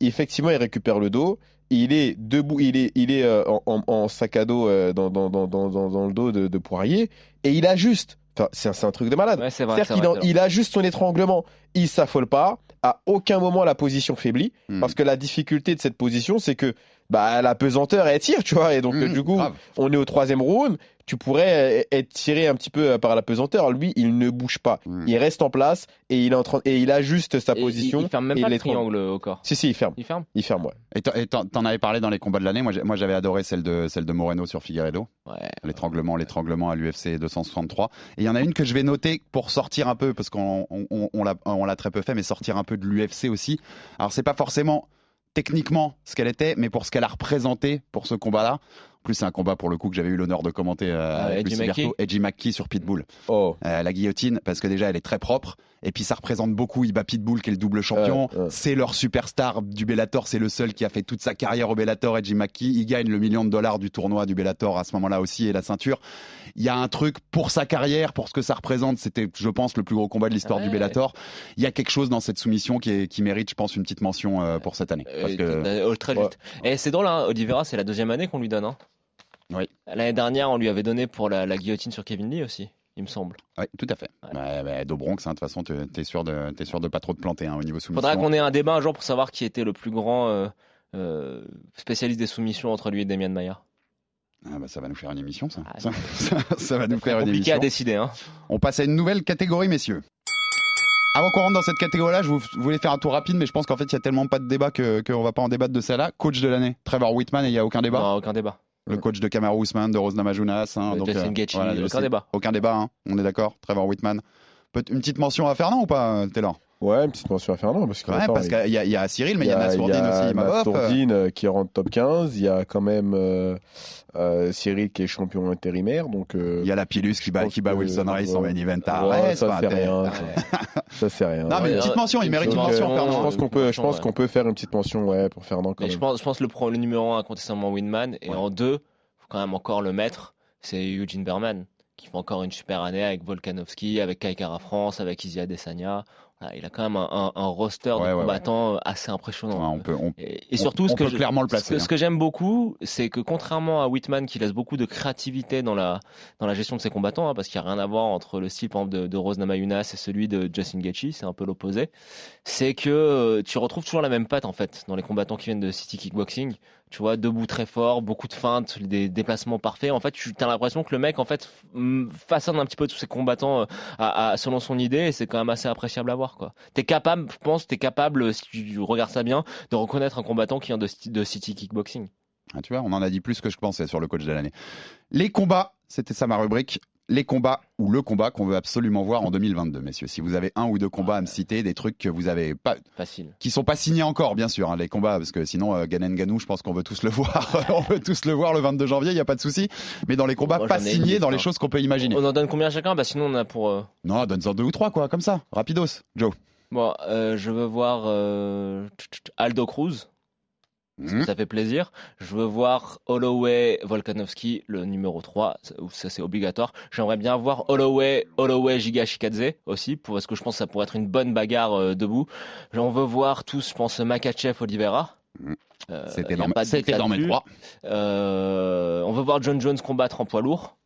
effectivement, il récupère le dos. Il est debout, il est, il est euh, en, en- en sac à dos euh, dans, dans, dans, dans, dans- dans le dos de, de Poirier et il ajuste. Enfin, c'est un, truc de malade. Ouais, c'est vrai. Il ajuste son étranglement, il s'affole pas, à aucun moment la position faiblit, Hmm. parce que la difficulté de cette position, c'est que bah, la pesanteur, elle tire, tu vois, et donc Mmh, euh, du coup, grave. on est au troisième round, tu pourrais euh, être tiré un petit peu euh, par la pesanteur. Lui, il ne bouge pas, Hmm. il reste en place et il est en train et il ajuste sa Et position. Il, il ferme même et pas il le triangle au corps. Si si, il ferme, Il ferme? Il ferme, ouais. Et t'en- avais parlé dans les combats de l'année. Moi, j'avais adoré celle de celle de Moreno sur Figueredo. Ouais. L'étranglement, l'étranglement à l'UFC 263. Et il y en a une que je vais noter pour sortir un peu, parce qu'on on, on- on l'a on l'a très peu fait, mais sortir un peu de l'UFC aussi. Alors c'est pas forcément techniquement ce qu'elle était, mais pour ce qu'elle a représenté pour ce combat-là. Plus, c'est un combat pour le coup que j'avais eu l'honneur de commenter euh, Ah, avec Lucy McKee. Berto, Edgy McKee sur Pitbull. Oh, Euh, la guillotine, parce que déjà elle est très propre, Et puis ça représente beaucoup. Il bat Pitbull qui est le double champion. Ouais, ouais. C'est leur superstar du Bellator. C'est le seul qui a fait toute sa carrière au Bellator. Edgy Maki, il gagne le million de dollars du tournoi du Bellator à ce moment-là aussi et la ceinture. Il y a un truc pour sa carrière, pour ce que ça représente. C'était, je pense, le plus gros combat de l'histoire Ouais. du Bellator. Il y a quelque chose dans cette soumission qui, est- qui mérite, je pense, une petite mention euh, pour cette année. Parce Euh, que euh, très Ouais. juste. Et c'est drôle, hein, Oliveira, c'est la deuxième année qu'on lui donne. Hein. Oui. L'année dernière, on lui avait donné pour la, la guillotine sur Kevin Lee aussi, il me semble. Oui, tout à fait. Ouais. Ouais, ouais, Dobronx, hein, de toute façon, sûr de, t'es sûr de pas trop te planter hein, au niveau soumission. Faudra qu'on ait un débat un jour pour savoir qui était le plus grand euh, euh, spécialiste des soumissions entre lui et Damian Maia. Ah bah, ça va nous faire une émission, ça. Ah, ça, [LAUGHS] ça- ça va nous faire une Compliqué à émission. décider. Hein. On passe à une nouvelle catégorie, messieurs. Avant qu'on rentre dans cette catégorie-là, je voulais faire un tour rapide, mais je pense qu'en fait, il y a tellement pas de débat que qu'on va pas en débattre de celle-là. Coach de l'année, Trevor Whitman, et il y a aucun débat? Non, aucun débat. Le coach de Kamaru Usman, de Rose Namajunas. Hein, Euh, donc, Justin Gaethje, voilà, aucun débat. Aucun débat, hein, on est d'accord. Trevor Whitman. Une petite mention à Fernand ou pas, Taylor? Ouais, une petite mention à Fernand. Parce que Ouais, attends, parce il- qu'il y, a- il y a Cyril, mais il y a Nassourdine il y a aussi. Nassourdine, euh, qui rentre top 15. Il y a quand même euh, euh, Cyril qui est champion intérimaire. Donc, euh, Il y a la Pilus qui bat, pense qui bat que- Wilson Rice en main event à ouais, ça, c'est rien. [LAUGHS] Ça c'est rien. Non, mais une petite mention, il mérite une mention, mention, je Fernand. pense qu'on peut, je pense qu'on peut faire une petite mention, ouais, pour Fernand quand Mais je pense, je pense le, le numéro 1 incontestablement Winman. Et Ouais. en 2, faut quand même encore le mettre, c'est Eugene Berman, qui fait encore une super année avec Volkanovski, avec Kai Kara France, avec Izzy Adesanya. Voilà, il a quand même un, un- un roster Ouais, de ouais, ouais. combattants assez Ouais, impressionnant. on peut, on- Et, et surtout, on ce que je- clairement le ce que, placer. hein. ce que j'aime beaucoup, c'est que contrairement à Whitman, qui laisse beaucoup de créativité dans la, dans la gestion de ses combattants, hein, parce qu'il n'y a rien à voir entre le style par exemple, de, de Rose Namajunas et celui de Justin Gaethje, c'est un peu l'opposé, c'est que euh, tu retrouves toujours la même patte en fait dans les combattants qui viennent de City Kickboxing. Tu vois, debout très fort, beaucoup de feintes, des déplacements parfaits. En fait, tu as l'impression que le mec, en fait, façonne un petit peu tous ses combattants euh, selon son idée, et c'est quand même assez appréciable à voir. T'es capable, je pense, t'es capable, si tu regardes ça bien, de reconnaître un combattant qui vient de City Kickboxing. Ah, tu vois, on en a dit plus que je pensais sur le coach de l'année. Les combats, c'était ça ma rubrique. Les combats ou le combat qu'on veut absolument voir en 2022, messieurs. Si vous avez un ou deux combats à me citer, des trucs que vous avez pas, Facile. qui sont pas signés encore, bien sûr, hein, les combats, parce que sinon, euh, Ganen Ganou, je pense qu'on veut tous le [LAUGHS] voir. on veut tous le voir le 22 janvier, il y a pas de souci. Mais dans les combats Moi, pas signés, dans les liste, choses qu'on peut imaginer. On en donne combien chacun? Bah sinon on a pour. euh, Non, donne-en deux ou trois, quoi, comme ça, rapidos. Joe. Bon, euh, je veux voir euh, Aldo Cruz. Parce que Mhm. Ça fait plaisir. Je veux voir Holloway Volkanovski, le numéro 3. Ça, c'est obligatoire. J'aimerais bien voir Holloway, Holloway Giga Shikadze aussi, pour, parce que je pense que ça pourrait être une bonne bagarre euh, debout. J'en veux voir tous, je pense, Makachev Oliveira. Mhm. Euh, C'était dans, mes trois. Euh, on veut voir John Jones combattre en poids lourd.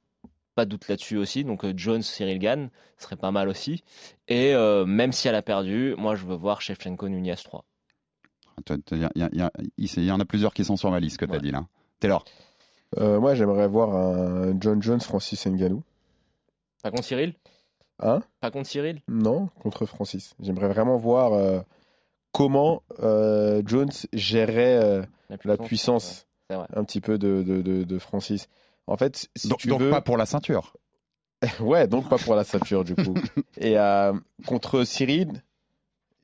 Pas de doute là-dessus aussi. Donc euh, Jones, Cyril Gann, ce serait pas mal aussi. Et euh, même si elle a perdu, moi je veux voir Shevchenko Nunez 3. Il y, en a plusieurs qui sont sur ma liste que tu as Ouais. dit là. Taylor. Euh, moi, j'aimerais voir un John Jones, Francis Ngannou. Pas contre Cyril? Hein? Pas contre Cyril? Non, contre Francis. J'aimerais vraiment voir euh, comment euh, Jones gérait euh, la puissance un petit peu de, de, de- de Francis. En fait, si donc tu donc veux... pas pour la ceinture. [LAUGHS] Ouais, donc pas pour la ceinture du coup. [LAUGHS] Et euh, contre Cyril,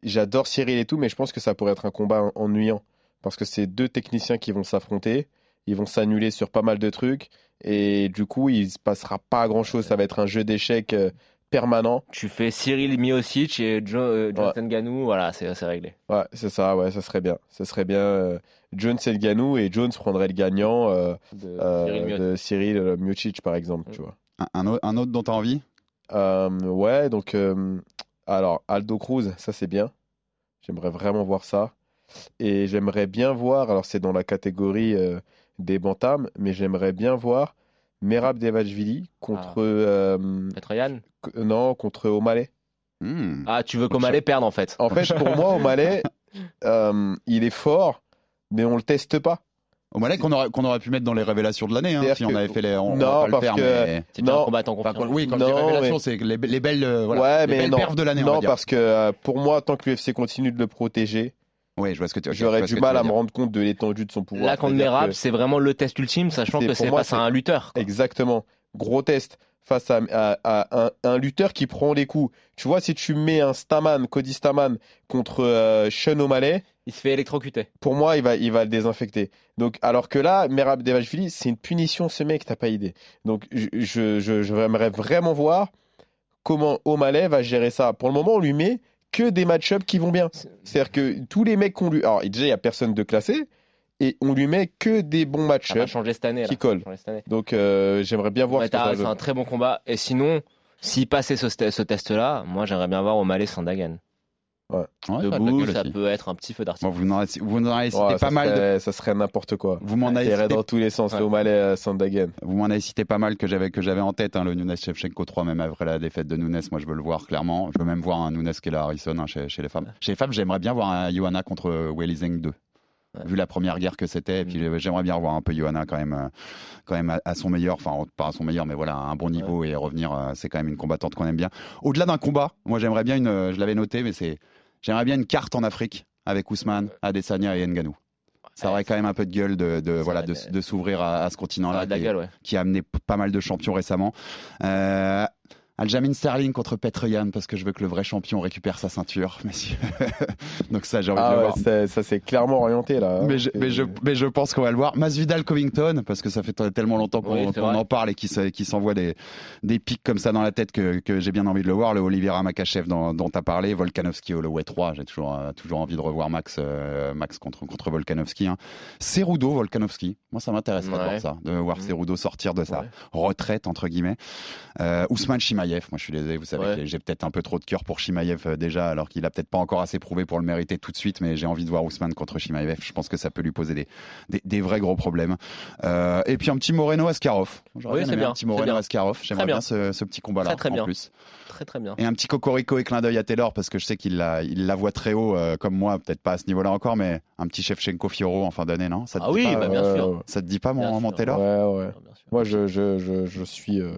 j'adore Cyril et tout, mais je pense que ça pourrait être un combat en- ennuyant. Parce que c'est deux techniciens qui vont s'affronter, ils vont s'annuler sur pas mal de trucs, et du coup, il se passera pas grand chose. Ça va être un jeu d'échecs euh, permanent. Tu fais Cyril Miocic et Jo- euh, Jonathan Ganou, voilà, c'est réglé. Ouais, c'est ça, ouais, ça serait bien. Ça serait bien. euh, Jones et le Ganou, et Jones prendrait le gagnant euh, De euh, Cyril Miocic. de Cyril Miocic, par exemple, tu vois. Un, un autre- un autre dont tu as envie? Euh, ouais, donc euh, alors Aldo Cruz, ça c'est bien. J'aimerais vraiment voir ça. Et j'aimerais bien voir, alors c'est dans la catégorie euh, des bantams, mais j'aimerais bien voir Merab Devashvili contre Ah. euh, non contre O'Malley. Hmm. Ah, tu veux qu'Omalé perde en fait. En fait, pour moi, O'Malley, [LAUGHS] euh, il est fort, mais on le teste pas. Au Malais qu'on aurait, qu'on aurait pu mettre dans les révélations de l'année, hein, si on avait fait les. On, on Non, va pas le parce faire, que- mais. C'est bien Non. un combattant Enfin, confirmé. quand- oui, quand Non, je dis révélation, mais- c'est que les, les belles, euh, voilà, ouais, les mais belles non, perfs de l'année, on va non dire. parce que euh, pour moi, tant que l'UFC continue de le protéger, Oui, je vois ce que tu. j'aurais du mal à me rendre compte de l'étendue de son pouvoir. Là, contre Merab, que- c'est vraiment le test ultime, sachant C'est- que c'est moi, face à c'est- un lutteur. quoi. Exactement. Gros test face à, à- à un, un lutteur qui prend les coups. Tu vois, si tu mets un Staman, Cody Staman contre euh, Sean O'Malley, Il se fait électrocuter. pour moi, il va, il va le désinfecter. Donc, alors que là, Merab Devashvili, c'est une punition, ce mec, t'as pas idée. Donc, je, je, je, je- j'aimerais vraiment voir comment O'Malley va gérer ça. Pour le moment, on lui met que des match-ups qui vont bien. C'est-à-dire que tous les mecs qu'on lui. Alors, déjà, il n'y a personne de classé. Et on lui met que des bons Ça va match-ups changer cette année. qui collent. Ça va changer cette année. Donc, euh, j'aimerais bien voir Ouais, ce que C'est un très bon combat. Et sinon, s'il passait ce, ce test-là, moi j'aimerais bien voir O'Malley Sandagan. Ouais, la Debout, ça peut être un petit feu d'artifice. Bon, vous en avez, vous en avez cité Ouais, pas mal. de- Ça serait n'importe quoi. Vous m'en avez Ça irait cité dans tous les sens. Ouais. Le O'Malley à Sandagen. Vous m'en avez cité pas mal que j'avais que j'avais en tête, hein, le Nunes Shevchenko 3, même après la défaite de Nunes, moi je veux le voir clairement. Je veux même voir un Nunes Kela Harrison hein, chez, chez les femmes. Chez les femmes, j'aimerais bien voir un Johanna contre Weili Zheng 2. Ouais. Vu la première guerre que c'était, et puis Mm. j'aimerais bien revoir un peu Johanna quand même, euh, quand même à, son meilleur, enfin pas à son meilleur, mais voilà, à un bon niveau et revenir. euh, c'est quand même une combattante qu'on aime bien. Au-delà d'un combat, moi j'aimerais bien une, euh, je l'avais noté, mais c'est, j'aimerais bien une carte en Afrique avec Ousmane, Adesanya et Nganou. Ça aurait quand même un peu de gueule de, voilà de, s'ouvrir à, à ce continent-là qui ouais. a amené pas mal de champions récemment. Euh, Aljamain Sterling contre Petr Yan parce que je veux que le vrai champion récupère sa ceinture, [LAUGHS] messieurs. Donc ça, j'ai envie de Ah le voir. ça, c'est clairement orienté là. Mais je, mais, je, mais je pense qu'on va le voir. Masvidal Covington, parce que ça fait tellement longtemps qu'on Oui, en parle et qu'il se- qu'il s'envoie des, des pics comme ça dans la tête que, que j'ai bien envie de le voir. Le Oliveira Makachev dont, dont tu as parlé, Volkanovski au Holloway 3, j'ai toujours, euh, toujours envie de revoir Max, euh, Max contre, contre Volkanovski. Hein. Cerudo, Volkanovski, moi ça m'intéresserait de Ouais. voir ça, de voir Mhm. Cerudo sortir de sa Ouais. retraite, entre guillemets. Euh, Ousmane Chimaev, moi je suis désolé, vous savez Ouais. que j'ai peut-être un peu trop de cœur pour Chimaev euh, déjà, alors qu'il a peut-être pas encore assez prouvé pour le mériter tout de suite, mais j'ai envie de voir Ousmane contre Chimaev. Je pense que ça peut lui poser des, des, des vrais gros problèmes. Euh, et puis un petit Moreno Askarov. Oui, bien c'est bien, un petit Moreno. Askarov. J'aimerais bien. bien ce, ce petit combat-là Très, très en bien. plus. Très très bien. Et un petit cocorico et clin d'œil à Taylor parce que je sais qu'il la, il la voit très haut euh, comme moi, peut-être pas à ce niveau-là encore, mais un petit Shevchenko Fioro en fin d'année, non? Ça te Ah oui, pas, bah, bien sûr. Ça te dit pas mon, mon. Taylor? Ouais, ouais. Bien sûr. Moi, je, je, je, je suis. euh,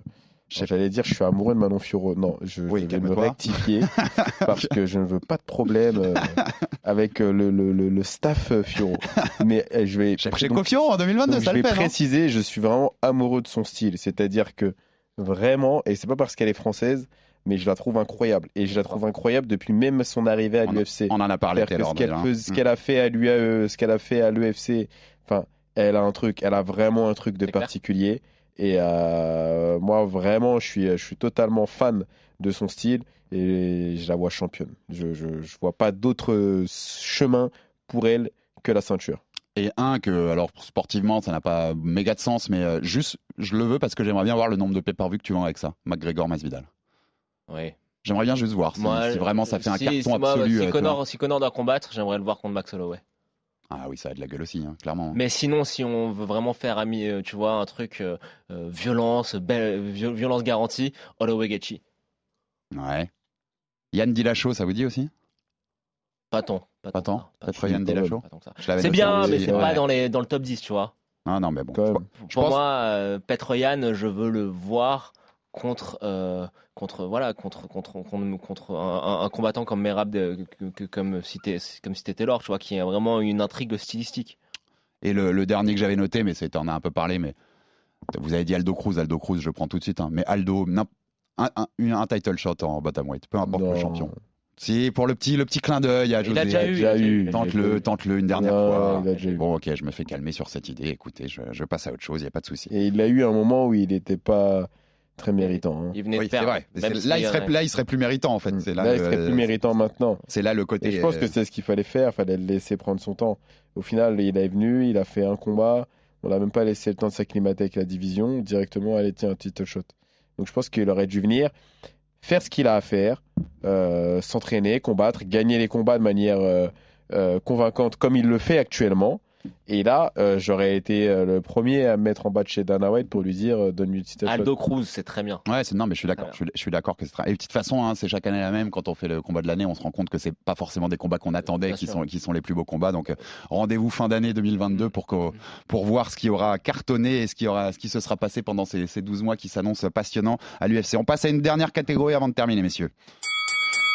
J'allais dire, je suis amoureux de Manon Fioro. Non, je, Oui, je vais me rectifier [LAUGHS] parce que je ne veux pas de problème euh, [LAUGHS] avec euh, le, le, le, le staff euh, Fioro. Mais je vais. Donc- Fioro en 2022, donc, ça je le vais fait, préciser, je suis vraiment amoureux de son style. C'est-à-dire que vraiment, et c'est pas parce qu'elle est française, mais je la trouve incroyable. Et je la trouve incroyable depuis même son arrivée à l'UFC. On en a parlé, Taylor. ce qu'elle hein. ce qu'elle a fait à l'UAE, ce qu'elle a fait à l'UFC, enfin, elle a un truc, elle a vraiment un truc de clair. Et euh, moi, vraiment, je suis, je suis totalement fan de son style et je la vois championne. Je, je, je vois pas d'autre chemin pour elle que la ceinture. Et un que, alors sportivement, ça n'a pas méga de sens, mais euh, juste, je le veux parce que j'aimerais bien voir le nombre de pay-per-view que tu vends avec ça. McGregor Masvidal. Oui. J'aimerais bien juste voir si, Moi, si vraiment ça fait un si- carton si moi, absolu. Si euh. Connor, si Connor doit combattre, j'aimerais le voir contre Max Holloway. Ah oui, ça a de la gueule aussi, hein, clairement. Mais sinon, si on veut vraiment faire, ami, euh, tu vois, un truc euh, euh, violence, belle, violence garantie, Holloway Gaethje. Ouais. Yann Dillashaw, ça vous dit aussi? Pas tant. Pas, Pas tant trop Yann l'avais C'est bien, mais c'est ouais. pas dans, les, dans le top 10, tu vois. Ah non, mais bon. Je-. Pour pense- moi, euh, Petroyan, je veux le voir contre, euh, contre, voilà, contre, contre, contre, contre un, un- un combattant comme Merab, de- que- que- comme si comme si t'étais Taylor, tu vois, qui a vraiment une intrigue stylistique. Et le, le dernier que j'avais noté, mais c'était, on a un peu parlé, mais vous avez dit Aldo Cruz, Aldo Cruz, je prends tout de suite. hein. mais Aldo, un, un, un title shot en bottomweight, peu importe le champion. Si, pour le petit, le petit clin d'œil à Il a José. déjà eu. déjà il a eu. déjà Tente-le, tente-le une dernière fois. il a déjà eu. Bon, ok, je me fais calmer sur cette idée. Écoutez, je, je passe à autre chose, il n'y a pas de souci. Et il a eu un moment où il n'était pas très méritant. hein. Il venait Oui, de c'est perdre. vrai. Si, là, il serait, là, il serait plus méritant, en fait. C'est là, Là, il serait plus méritant maintenant. C'est là le côté. Et je pense euh, que c'est ce qu'il fallait faire, il fallait le laisser prendre son temps. Au final, il est venu, il a fait un combat, on l'a même pas laissé le temps de s'acclimater avec la division, directement, allez, tiens, un title shot. Donc je pense qu'il aurait dû venir, faire ce qu'il a à faire, euh, s'entraîner, combattre, gagner les combats de manière euh, euh, convaincante comme il le fait actuellement. Et là, euh, j'aurais été euh, le premier à me mettre en bas de chez Dana White pour lui dire euh, donne-lui title shot. Aldo Cruz, c'est très bien. Ouais, c'est non, mais je suis d'accord. Je, suis- je suis d'accord que c'est très- Et de toute façon, hein, c'est chaque année la même. Quand on fait le combat de l'année, on se rend compte que c'est pas forcément des combats qu'on attendait, Bien qui sûr. sont qui sont les plus beaux combats. Donc euh, rendez-vous fin d'année 2022 pour que, pour voir ce qui aura cartonné et ce qui aura ce qui se sera passé pendant ces, ces 12 mois qui s'annoncent passionnants à l'UFC. On passe à une dernière catégorie avant de terminer, messieurs.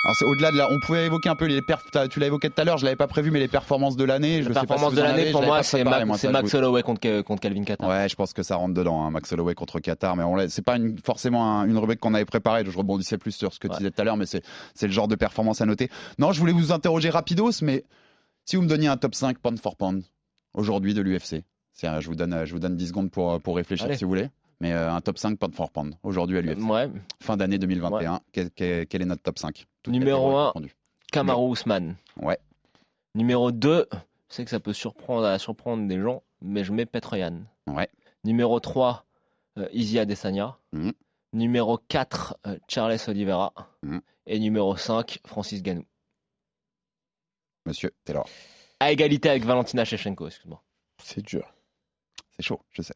Alors c'est au-delà de là, on pouvait évoquer un peu les perfs. Tu l'as évoqué tout à l'heure, je l'avais pas prévu, mais les performances de l'année. La performance de l'année, pour moi, c'est moi, Max Holloway contre, contre Calvin Qatar. Ouais, je pense que ça rentre dedans, hein, Max Holloway contre Qatar, mais on c'est pas une, forcément un- une rubrique qu'on avait préparée. Je rebondissais plus sur ce que tu disais tout à l'heure, mais c'est le genre de performance à noter. Non, je voulais vous interroger rapidos, mais si vous me donniez un top 5 pound for pound aujourd'hui de l'UFC, je vous donne, je vous donne 10 secondes pour, pour réfléchir Allez. si vous voulez. Mais euh, un top 5 pound for pound aujourd'hui à l'UFC. Ouais. Fin d'année 2021. Quel, quel- quel est notre top 5 Toutes Numéro catégories 1, confondues. Kamaru Usman. Ouais. Numéro 2, je sais que ça peut surprendre, à surprendre des gens, mais je mets Petroyan. Ouais. Numéro 3, euh, Izzy Adesanya. Mhm. Numéro 4, euh, Charles Oliveira. Mhm. Et numéro 5, Francis Ganou. Monsieur Taylor. À égalité avec Valentina Shevchenko, excuse-moi. C'est dur. C'est chaud, je sais.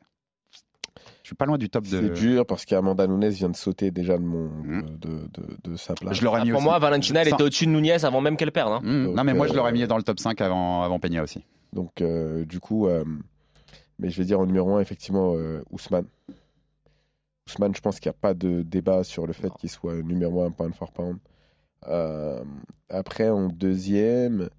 Je suis pas loin du top de. C'est dur parce qu'Amanda Nunes vient de sauter déjà de, mon, Mhm. de, de- de sa place. Je l'aurais Ah, mis pour aussi. moi, Valentina, elle était au-dessus de Nunez avant même qu'elle perde. hein. Mmh, Donc, non, mais moi, je euh, l'aurais mis dans le top 5 avant, avant Peña aussi. Donc, euh, du coup, euh, mais je vais dire en numéro 1, effectivement, euh, Ousmane. Ousmane, je pense qu'il n'y a pas de débat sur le fait qu'il soit numéro 1 pound for pound. Euh, après, en deuxième,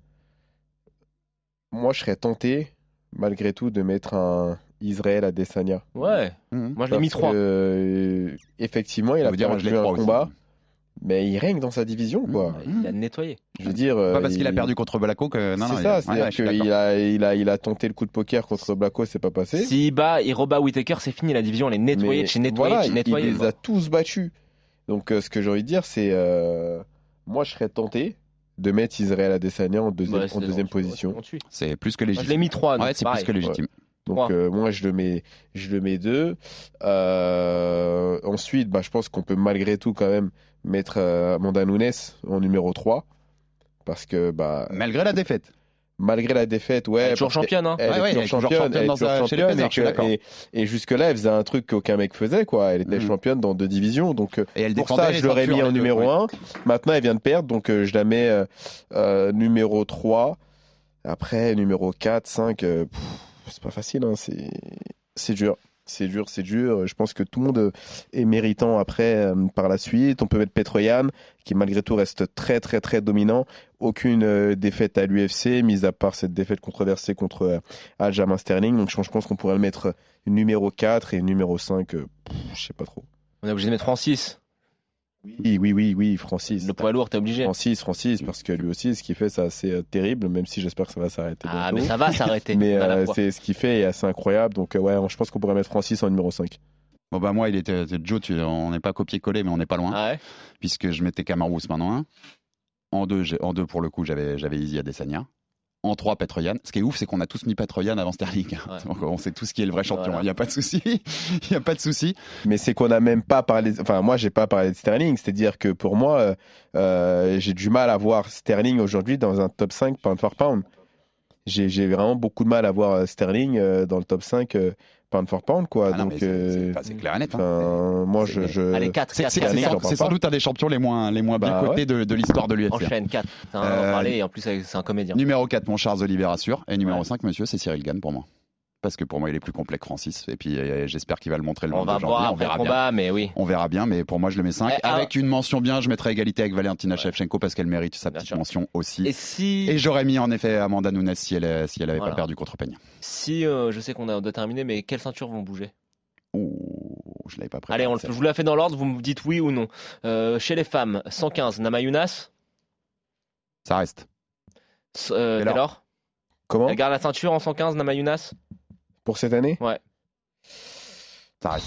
moi, je serais tenté, malgré tout, de mettre un Israël Adesanya. Ouais, Mmh. moi je l'ai mis Parce 3. que, euh, effectivement, il a dire, perdu un aussi. combat, mais il règne dans sa division, quoi. Il a nettoyé. Je veux dire, Pas euh, parce qu'il a perdu contre Blacko que. Non, non, c'est ça, c'est-à-dire ouais, qu'il a, il a, il a tenté le coup de poker contre Blacko, c'est pas passé. S'il bat, il rebat Whitaker, c'est fini. La division, elle est nettoyée chez nettoyée, voilà, il- nettoyée. il les a tous battus. Donc, euh, ce que j'ai envie de dire, c'est. euh, moi, je serais tenté de mettre Israël Adesanya en deuxième, Ouais, en deuxième on- position. C'est plus que Moi, je légitime. l'ai mis 3. Ouais, c'est plus que légitime. Donc, Trois. euh, moi, je le mets, je le mets deux. Euh, ensuite, bah, je pense qu'on peut malgré tout, quand même, mettre euh, Amanda Nunes en numéro 3. Parce que, bah, Malgré la défaite. malgré la défaite, ouais. Elle est toujours championne. Hein. Elle Ouais, est ouais, toujours elle championne, est toujours championne, et et, et jusque-là, elle faisait un truc qu'aucun mec faisait, quoi. Elle était Mhm. championne dans deux divisions, donc euh, Et elle pour ça, je l'aurais mis en deux, numéro ouais. 1. Maintenant, elle vient de perdre, donc euh, je la mets euh, numéro 3. Après, numéro 4, 5, euh, pff, c'est pas facile, hein, c'est dur. C'est dur, c'est dur. Je pense que tout le monde est méritant après euh, par la suite. On peut mettre Petroyan, qui malgré tout reste très très très dominant. Aucune euh, défaite à l'UFC, mis à part cette défaite controversée contre euh, Aljamain Sterling. Donc je pense- qu'on pourrait le mettre numéro 4 et numéro 5, euh, pff, je sais pas trop. On est obligé de mettre Francis. Oui, oui, oui, oui, Francis. Le poids lourd, t'es obligé. Francis, Francis, parce que lui aussi, ce qu'il fait, c'est assez euh, terrible, même si j'espère que ça va s'arrêter. Ah, bientôt. mais ça va s'arrêter. [LAUGHS] Mais euh, c'est ce qu'il fait est assez incroyable. Donc, euh, ouais, je pense qu'on pourrait mettre Francis en numéro 5. Bon, bah, moi, il était. Joe, tu- on n'est pas copié-collé, mais on n'est pas loin. Ah ouais Puisque je mettais Kamaru Usman en 1. En 2, en deux, pour le coup, j'avais j'avais Izzy Adesanya. En 3, Petroyan. Ce qui est ouf, c'est qu'on a tous mis Petroyan avant Sterling. Ouais. [LAUGHS] Donc, on sait tous qui est le vrai champion. Il Voilà. n'y a pas de souci. [LAUGHS] Il n'y a pas de souci. Mais c'est qu'on n'a même pas parlé. Enfin, moi, j'ai pas parlé de Sterling. C'est-à-dire que pour moi, euh, euh, j'ai du mal à voir Sterling aujourd'hui dans un top 5 pound for pound. J'ai vraiment beaucoup de mal à voir euh, Sterling dans le top 5 euh, pound for pound, quoi. Ah Donc, c'est- euh, c'est clair et net. hein. moi, je. je... Allez, 4, C'est 4, c'est- 4, c'est Sterling, sans, doute un des champions les moins, les moins bien Bah cotés de, de l'histoire de l'UFC. Enchaîne 4. On va Euh, en parler et en plus, c'est un comédien. Numéro 4, mon Charles Oliveira sûr. Et numéro Ouais. 5, monsieur, c'est Cyril Gann pour moi. Parce que pour moi, il est plus complet que Francis. Et puis, euh, j'espère qu'il va le montrer le On 22 va janvier. voir on verra bien. mais oui. On verra bien, mais pour moi, je le mets 5. Eh, ah. Avec une mention bien, je mettrai égalité avec Valentina Ouais. Shevchenko parce qu'elle mérite sa Bien petite sûr. mention aussi. Et Et, si, j'aurais mis en effet Amanda Nunes si elle, si elle avait Voilà. pas perdu contre Peña. si euh, je sais qu'on a doit terminer, mais quelles ceintures vont bouger? Ouh, je l'avais pas préparé. Allez, on je vous la fais dans l'ordre, vous me dites oui ou non. Euh, chez les femmes, 115, Namayunas. Ça reste. Euh, Taylor. Comment? Elle garde la ceinture en 115, Namayunas. Pour cette année? Ça reste.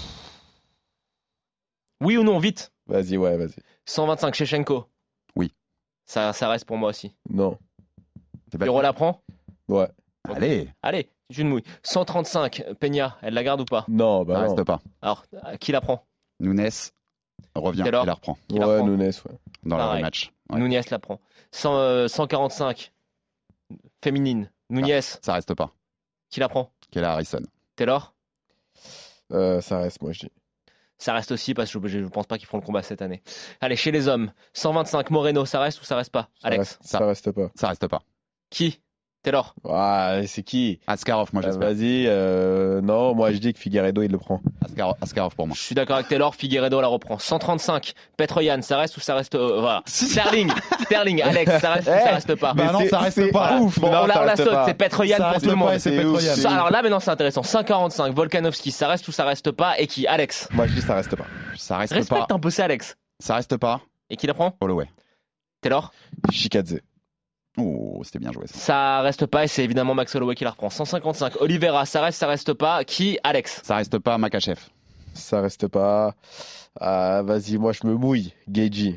Oui ou non, vite? Vas-y, ouais, vas-y. 125, Shechenko. Oui. Ça, ça reste pour moi aussi. Non. Hiro la prend Ouais. Allez, Allez, c'est une mouille. 135, Peña, elle la garde ou pas? Non, ça bah non. reste pas. Alors, euh, qui la prend? Nunes revient Taylor. et la reprend Qui la Ouais, prend Nunes, ouais. dans le Pareil. rematch. Ouais. Nunez la prend. 100, euh, 145, féminine. Nunez, Ça reste pas. qui la prend? Quelle Harrison? Taylor? Euh, ça reste, moi, je dis. Ça reste aussi parce que je ne pense pas qu'ils feront le combat cette année. Allez, chez les hommes, 125, Moreno, ça reste ou ça reste pas? Ça Alex? reste, ça reste pas. Ça reste pas. Qui? Taylor Ah, c'est qui? Askarov, moi Ah, j'espère. Vas-y, euh, non, moi je dis que Figueredo il le prend. Askar- Askarov pour moi. Je suis d'accord avec Taylor, Figueredo la reprend. 135, Petroyan, ça reste ou ça reste euh, Voilà. Sterling, Sterling, Alex, ça reste ou ça Eh, reste pas? Bah non, c'est- ça reste c'est pas. ouf. Bon, non, on la, ça on la saute, pas. c'est Petroyan pour tout le monde. c'est alors là, maintenant, c'est intéressant. 145, Volkanovski, ça reste ou ça reste pas? Et qui? Alex? Moi je dis ça reste pas. Ça reste Respecte pas. un peu ça, Alex. Ça reste pas. Et qui la prend? Holloway. Taylor? Shikadze. Oh, c'était bien joué ça. Ça reste pas et c'est évidemment Max Holloway qui la reprend. 155, Oliveira, ça reste, ça reste pas. Qui Alex? Ça reste pas Makachev. Ça reste pas. Ah, Vas-y, moi je me mouille. Geji.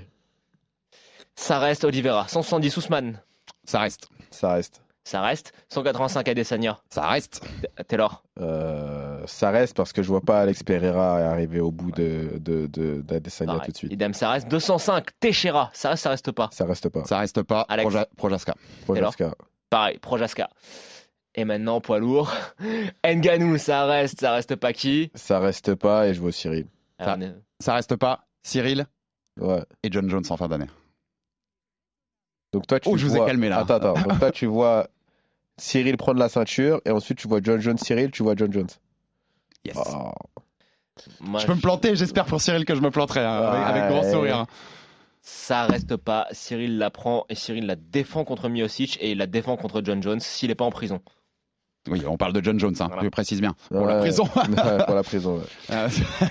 Ça reste Oliveira. 170 Ousmane. Ça reste. Ça reste. Ça reste. 185 Adesanya. Ça reste. Taylor. Euh, ça reste parce que je vois pas Alex Pereira arriver au bout de, de, de, Pareil. tout de suite. Idem, ça reste. 205 Teixeira. Ça reste, ça reste pas. Ça reste pas. Ça reste pas. Alex. Proja- Projaska. Prochaska. Pareil, Projaska. Et maintenant, poids lourd. [LAUGHS] Nganou, ça reste, ça reste pas qui? Ça reste pas et je vois Cyril. Est- Ça reste pas. Cyril Ouais. et John Jones en fin d'année. Donc toi, tu Oh, je vous ai calmé, là. Attends, attends. Donc toi, [LAUGHS] tu vois Cyril prendre la ceinture et ensuite tu vois John Jones, Cyril, tu vois John Jones. Yes. Oh. moi, Je peux me planter, j'espère pour Cyril que je me planterai hein, avec, avec grand sourire. Ça reste pas. Cyril la prend et Cyril la défend contre Miocic et il la défend contre John Jones s'il est pas en prison. Oui, on parle de John Jones, hein, Voilà. je précise bien. Pour la prison. [LAUGHS] Ouais, pour la prison, ouais. [LAUGHS] Euh,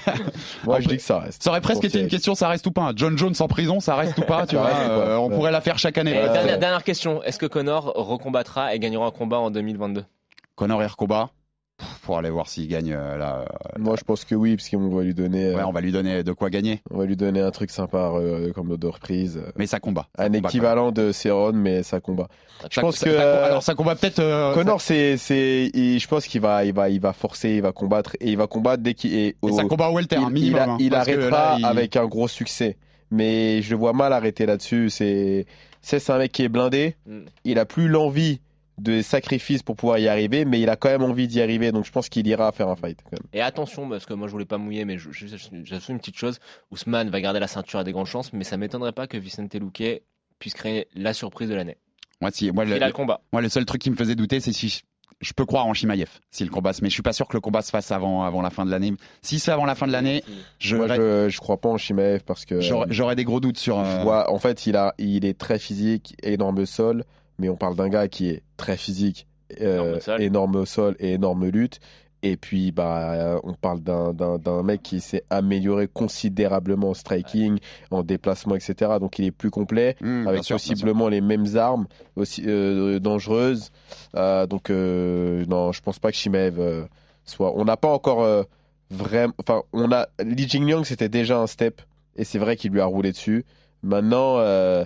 [LAUGHS] Moi, je dis que ça reste. ça aurait presque été une question, ça reste ou pas hein. John Jones en prison, ça reste ou pas Tu vois, euh, on pourrait la faire chaque année. Et dernière, dernière question. Est-ce que Connor recombattra et gagnera un combat en 2022 Connor et Recoba, pour aller voir s'il gagne euh, là. Moi, je pense que oui, parce qu'on va lui donner, euh, Ouais, on va lui donner de quoi gagner. on va lui donner un truc sympa euh, comme l'autre de reprise. euh, Mais ça combat. Ça Un combat, équivalent de Céron, mais ça combat. Je Ça- pense ça- que ça- euh, alors ça combat peut-être. euh, Connor, c'est, c'est, je pense qu'il va, il va, il va forcer, il va combattre et il va combattre dès qu'il est. ça- et ça combat au welter, il, un minimum. il a- hein, il arrêtera là, il- avec un gros succès. Mais je le vois mal arrêter là-dessus. C'est, c'est, c'est un mec qui est blindé. Mm. Il a plus l'envie de sacrifices pour pouvoir y arriver, mais il a quand même envie d'y arriver. Donc je pense qu'il ira faire un fight. Quand même. Et attention, parce que moi je voulais pas mouiller, mais j'assume une petite chose. Ousmane va garder la ceinture à des grandes chances, mais ça m'étonnerait pas que Vicente Luque puisse créer la surprise de l'année. Moi, si, moi, le, Il a le combat. moi, le seul truc qui me faisait douter, c'est si je, je peux croire en Shimaev, si le combat se mais je suis pas sûr que le combat se fasse avant, avant la fin de l'année. Si c'est avant la fin de l'année, je, Moi, je, je crois pas en Shimaev parce que. j'aurais j'aurais des gros doutes sur. Euh, vois- en fait, il, a, il est très physique, énorme sol, mais on parle d'un gars qui est très physique, euh, Énorme sol. énorme au sol et énorme lutte. Et puis, bah, euh, on parle d'un- mec qui s'est amélioré considérablement en striking, en déplacement, etc. Donc, il est plus complet, bien avec sûr, possiblement les mêmes armes, aussi euh, dangereuses. Euh, donc, euh, non, je pense pas que Shimev euh, soit. On n'a pas encore euh, vraiment. Enfin, on a. Li Jingliang, c'était déjà un step, et c'est vrai qu'il lui a roulé dessus. Maintenant, euh,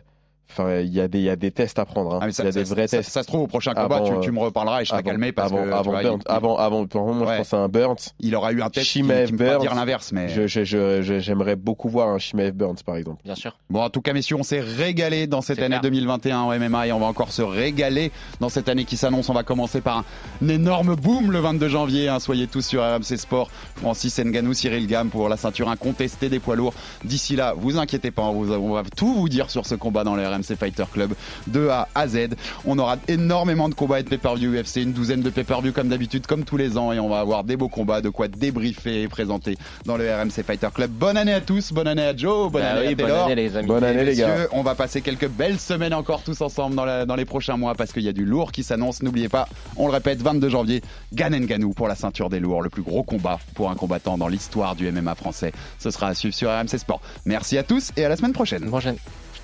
enfin, il y, a des- il y a des tests à prendre. hein. Ah, il ça, y a ça- des vrais ça- tests. ça se trouve au prochain combat, Avant, tu, euh, tu me reparleras et je serai avant, calmé parce avant, que avant, vois, Burnt. il, avant, avant, pour le moment, Ouais. je pense à un Burns. il aura eu un test qui, Shimaev qui me Burns. dire l'inverse, mais J'aimerais beaucoup voir un Shimev Burns, par exemple. Bien sûr. Bon, en tout cas, messieurs, on s'est régalé dans cette année clair. 2021 en MMA et on va encore se régaler dans cette année qui s'annonce. On va commencer par un énorme boom le 22 janvier. hein. Soyez tous sur RMC Sport. Francis Nganou, Cyril Gamme pour la ceinture incontestée des poids lourds. D'ici là, vous inquiétez pas, on, va tout vous dire sur ce combat dans le RMC Fighter Club de A à Z. On aura énormément de combats et de pay-per-view UFC, une douzaine de pay-per-view comme d'habitude, comme tous les ans, et on va avoir des beaux combats, de quoi débriefer et présenter dans le RMC Fighter Club. Bonne année à tous, bonne année à Joe, bonne Bah année oui, à bonne année les amis. Bonne année, les gars. on va passer quelques belles semaines encore tous ensemble dans, la- dans les prochains mois parce qu'il y a du lourd qui s'annonce. N'oubliez pas, on le répète, 22 janvier, Ganen Ganou pour la ceinture des lourds, le plus gros combat pour un combattant dans l'histoire du MMA français. Ce sera à suivre sur RMC Sport. Merci à tous et à la semaine prochaine. Prochaine.